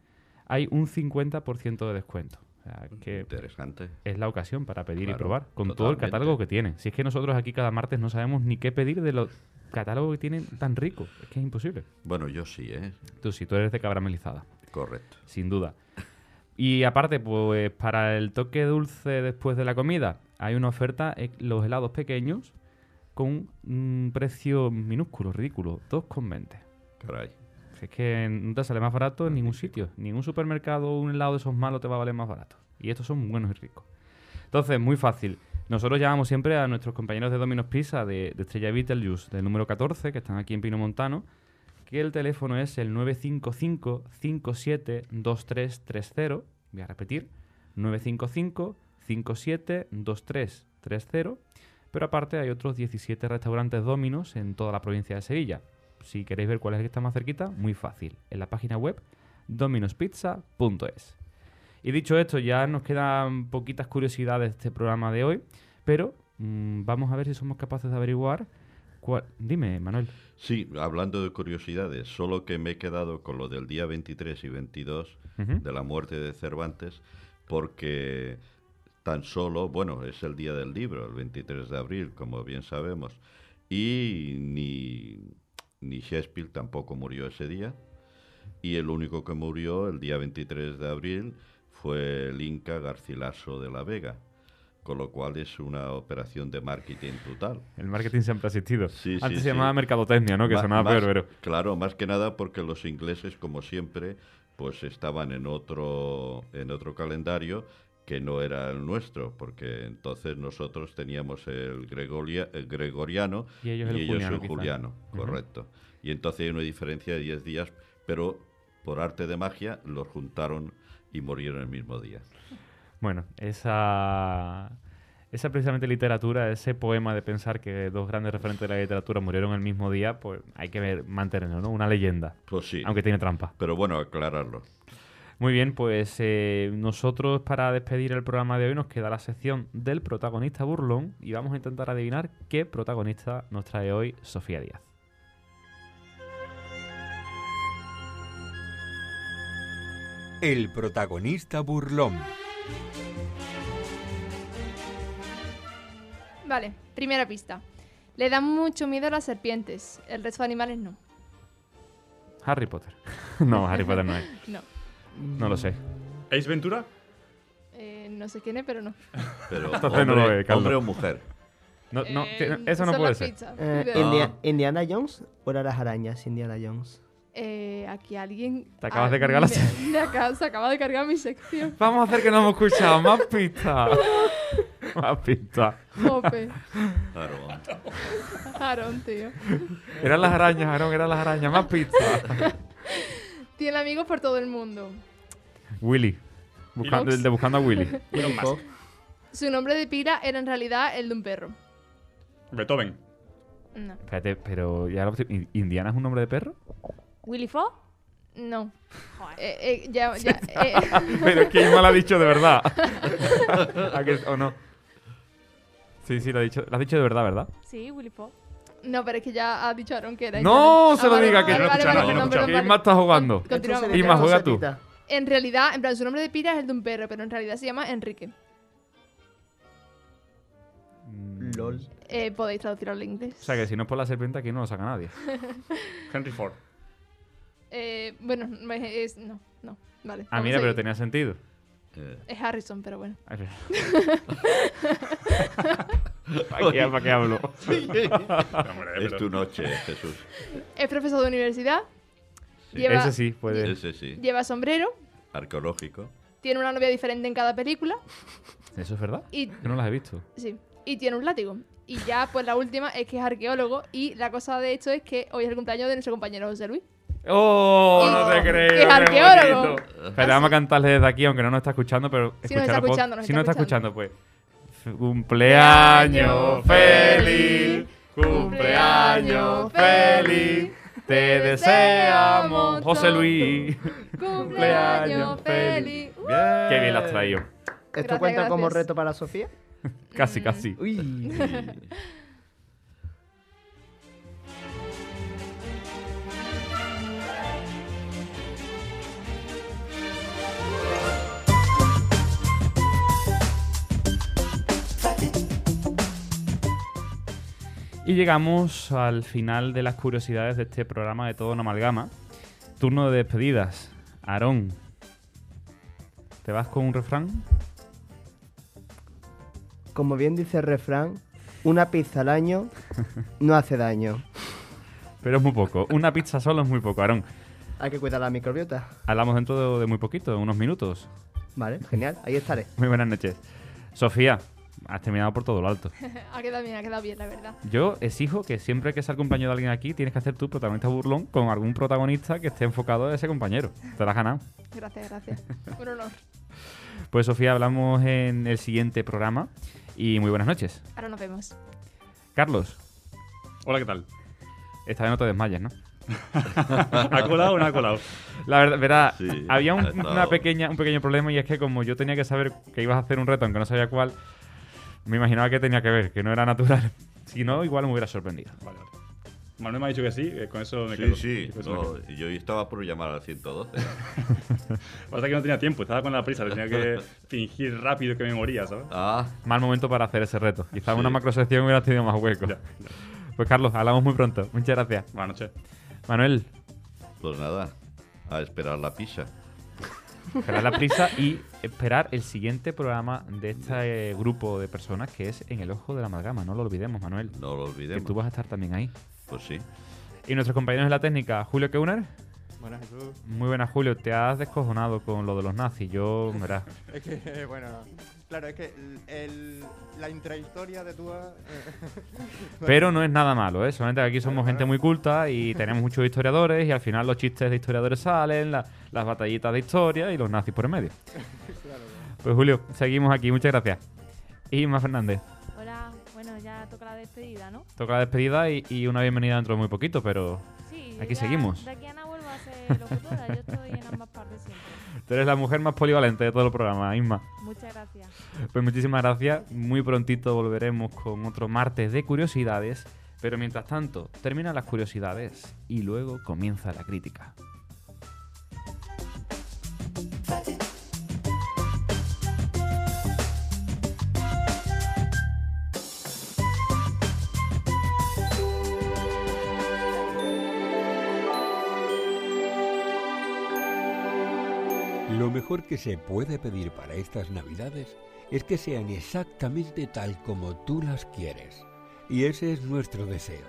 hay un 50% de descuento. O sea, que Interesante. es la ocasión para pedir y probar con todo el catálogo que tienen. Si es que nosotros aquí cada martes no sabemos ni qué pedir de los catálogos que tienen tan ricos. Es que es imposible. Bueno, yo sí, ¿eh? Tú sí, tú eres de caramelizada, Correcto. sin duda. Y aparte, pues para el toque dulce después de la comida, hay una oferta, eh, los helados pequeños, con un precio minúsculo, ridículo, 2,20. Caray. Es que no te sale más barato en ningún sitio. Ningún supermercado, un helado de esos malos te va a valer más barato. Y estos son buenos y ricos. Entonces, muy fácil. Nosotros llamamos siempre a nuestros compañeros de Domino's Pizza de, de Estrella Beetlejuice, del número 14, que están aquí en Pino Montano, que el teléfono es el 955-572330. Voy a repetir. 955-572330. Pero aparte hay otros 17 restaurantes Dominos en toda la provincia de Sevilla. Si queréis ver cuál es el que está más cerquita, muy fácil. En la página web dominospizza.es. Y dicho esto, ya nos quedan poquitas curiosidades de este programa de hoy, pero mm, vamos a ver si somos capaces de averiguar cuál... Dime, Manuel. Sí, hablando de curiosidades, solo que me he quedado con lo del día 23 y 22 Ujú. de la muerte de Cervantes, porque tan solo, bueno, es el día del libro, el 23 de abril, como bien sabemos, y ni, ni Shakespeare tampoco murió ese día, y el único que murió el día 23 de abril fue el Inca Garcilaso de la Vega, con lo cual es una operación de marketing total. El marketing siempre ha existido. Sí, Antes sí, se llamaba sí. mercadotecnia, ¿no? Que Ma- sonaba más- peor, pero... Claro, más que nada porque los ingleses, como siempre, pues estaban en otro, en otro calendario que no era el nuestro, porque entonces nosotros teníamos el, gregoria- el gregoriano Y ellos el juliano, el quizá. juliano, Ujú. correcto. Y entonces hay una diferencia de 10 días, pero por arte de magia los juntaron y murieron el mismo día. Bueno, esa, esa precisamente literatura, ese poema de pensar que dos grandes referentes de la literatura murieron el mismo día, pues hay que ver, mantenerlo, ¿no? Una leyenda, Pues sí, aunque tiene trampa. pero bueno, aclararlo. Muy bien, pues eh, nosotros para despedir el programa de hoy nos queda la sección del protagonista burlón y vamos a intentar adivinar qué protagonista nos trae hoy Sofía Díaz. El protagonista burlón. Vale, primera pista. Le dan mucho miedo a las serpientes. El resto de animales no. Harry Potter. no, Harry Potter no es. No. No lo sé. ¿Ace Ventura? Eh, no sé quién es, pero no. Pero Entonces no lo hombre, ve, Carlos. hombre o mujer. No, no, Eh, eso no son puede las ser. pizzas. Eh, Ah. ¿Indiana Jones o eran las arañas Indiana Jones? Eh, aquí alguien. Te acabas de cargar la me- sección. me acaba- se acaba de cargar mi sección. Vamos a hacer que no hemos escuchado. Más pistas. Más pistas. Jope. Claro. Aaron, tío. Eran las arañas, Aaron, eran las arañas. Más pistas. Tiene amigos por todo el mundo. Willy. Buscando, el de buscando a Willy. Elon Musk. Su nombre de pila era en realidad el de un perro. Beethoven. No. Espérate, pero ya lo- ¿I- ¿Indiana es un nombre de perro? ¿Willy Fogg? No. Eh, eh, ya, ya, eh, Pero ¿quién me lo ha dicho de verdad? ¿A que- ¿O no? Sí, sí, lo ha dicho. Lo has dicho de verdad, ¿verdad? Sí, Willy Fogg. No, pero es que ya ha dicho Aaron que era. No, se lo vale, diga, vale, que no nada, yo no he no, escuchado. perdón, ¿Quién vale. más está jugando? Con- Continuamos. Juega tú. En realidad, en plan, su nombre de pila es el de un perro, pero en realidad se llama Enrique. Mm, LOL. Eh, podéis traducirlo al inglés. O sea que si no es por la serpiente aquí no lo saca nadie. Henry Ford. Eh, bueno, es, no, no. Vale. Ah, mira, pero tenía sentido. Eh, Es Harrison, pero bueno. ¿Para qué, para qué hablo? Hombre, es pero- tu noche, Jesús. Es profesor de universidad, Sí. Lleva- Ese sí, puede. Ese sí. lleva sombrero, Arqueológico. tiene una novia diferente en cada película ¿Eso es verdad? y, Yo no las he visto. sí, y tiene un látigo. Y ya, pues la última es que es arqueólogo y la cosa de esto es que hoy es el cumpleaños de nuestro compañero José Luis. ¡Oh! Y- No te creo. que es arqueólogo. Espera, vamos a cantarle desde aquí, aunque no nos está escuchando, pero. Sí nos está escuchando, nos Si está no está escuchando. escuchando, pues. Cumpleaños feliz. Cumpleaños feliz. Te deseamos, José Luis. Cumpleaños feliz. Qué bien la has traído. ¿Esto Gracias, cuenta como reto para Sofía? Casi, casi. Uy. Y llegamos al final de las curiosidades de este programa de Todo en Amalgama. Turno de despedidas. Aarón, ¿te vas con un refrán? Como bien dice el refrán, una pizza al año no hace daño. Pero es muy poco. Una pizza solo es muy poco, Aarón. Hay que cuidar la microbiota. Hablamos dentro de, de muy poquito, unos minutos. Vale, genial, ahí estaré. Muy buenas noches. Sofía, has terminado por todo lo alto. ha quedado bien, ha quedado bien, la verdad. Yo exijo que siempre que sea el compañero de alguien aquí, tienes que hacer tu protagonista burlón con algún protagonista que esté enfocado a ese compañero. Te la has ganado. Gracias, gracias. Un honor. Pues Sofía, hablamos en el siguiente programa y muy buenas noches. Ahora nos vemos. Carlos, Hola, ¿qué tal? esta vez no te desmayes, ¿no? ¿Ha colado o no ha colado? La verdad, verá, Sí, había un, una pequeña, un pequeño problema y es que como yo tenía que saber que ibas a hacer un reto, aunque no sabía cuál, me imaginaba que tenía que ver, que no era natural. Si no, igual me hubiera sorprendido. Vale, vale. Manuel me ha dicho que sí, con eso me Sí, quedo. sí. Me no, yo estaba por llamar al 112. Pasa que no tenía tiempo, estaba con la prisa, tenía que fingir rápido que me moría, ¿sabes? Ah, Mal momento para hacer ese reto. Quizás Sí. una macrosección hubiera tenido más hueco. Ya, Pues Carlos, hablamos muy pronto. Muchas gracias. Buenas noches. Manuel, pues nada, a esperar la pizza. Esperar la prisa y esperar el siguiente programa de este eh, grupo de personas que es En el Ojo de la Amalgama. No lo olvidemos, Manuel. No lo Que olvidemos. tú vas a estar también ahí. Pues sí. Y nuestros compañeros en la técnica, Julio Keuner. Buenas, Jesús. Muy buenas, Julio. Te has descojonado con lo de los nazis. Yo, verás. Es que, bueno, claro, es que el, el- la intrahistoria de Tua... eh, Pero no es nada malo, ¿eh? Solamente que aquí somos gente muy culta y tenemos muchos historiadores y al final los chistes de historiadores salen, la- las batallitas de historia y los nazis por en medio. Pues Julio, seguimos aquí. Muchas gracias. Isma Fernández. Hola, bueno, ya toca la despedida, ¿no? Toca la despedida y, y una bienvenida dentro de muy poquito, pero Sí. Aquí ya seguimos. De aquí a nada vuelvo a ser locutora. Yo estoy en ambas partes siempre. Tú eres la mujer más polivalente de todo el programa, Isma. Muchas gracias. Pues muchísimas gracias. Muy prontito volveremos con otro martes de curiosidades. Pero mientras tanto, terminan las curiosidades y luego comienza la crítica. Mejor que se puede pedir para estas Navidades es que sean exactamente tal como tú las quieres. Y ese es nuestro deseo,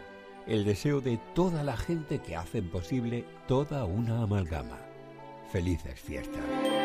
el deseo de toda la gente que hacen posible toda una amalgama. Felices fiestas.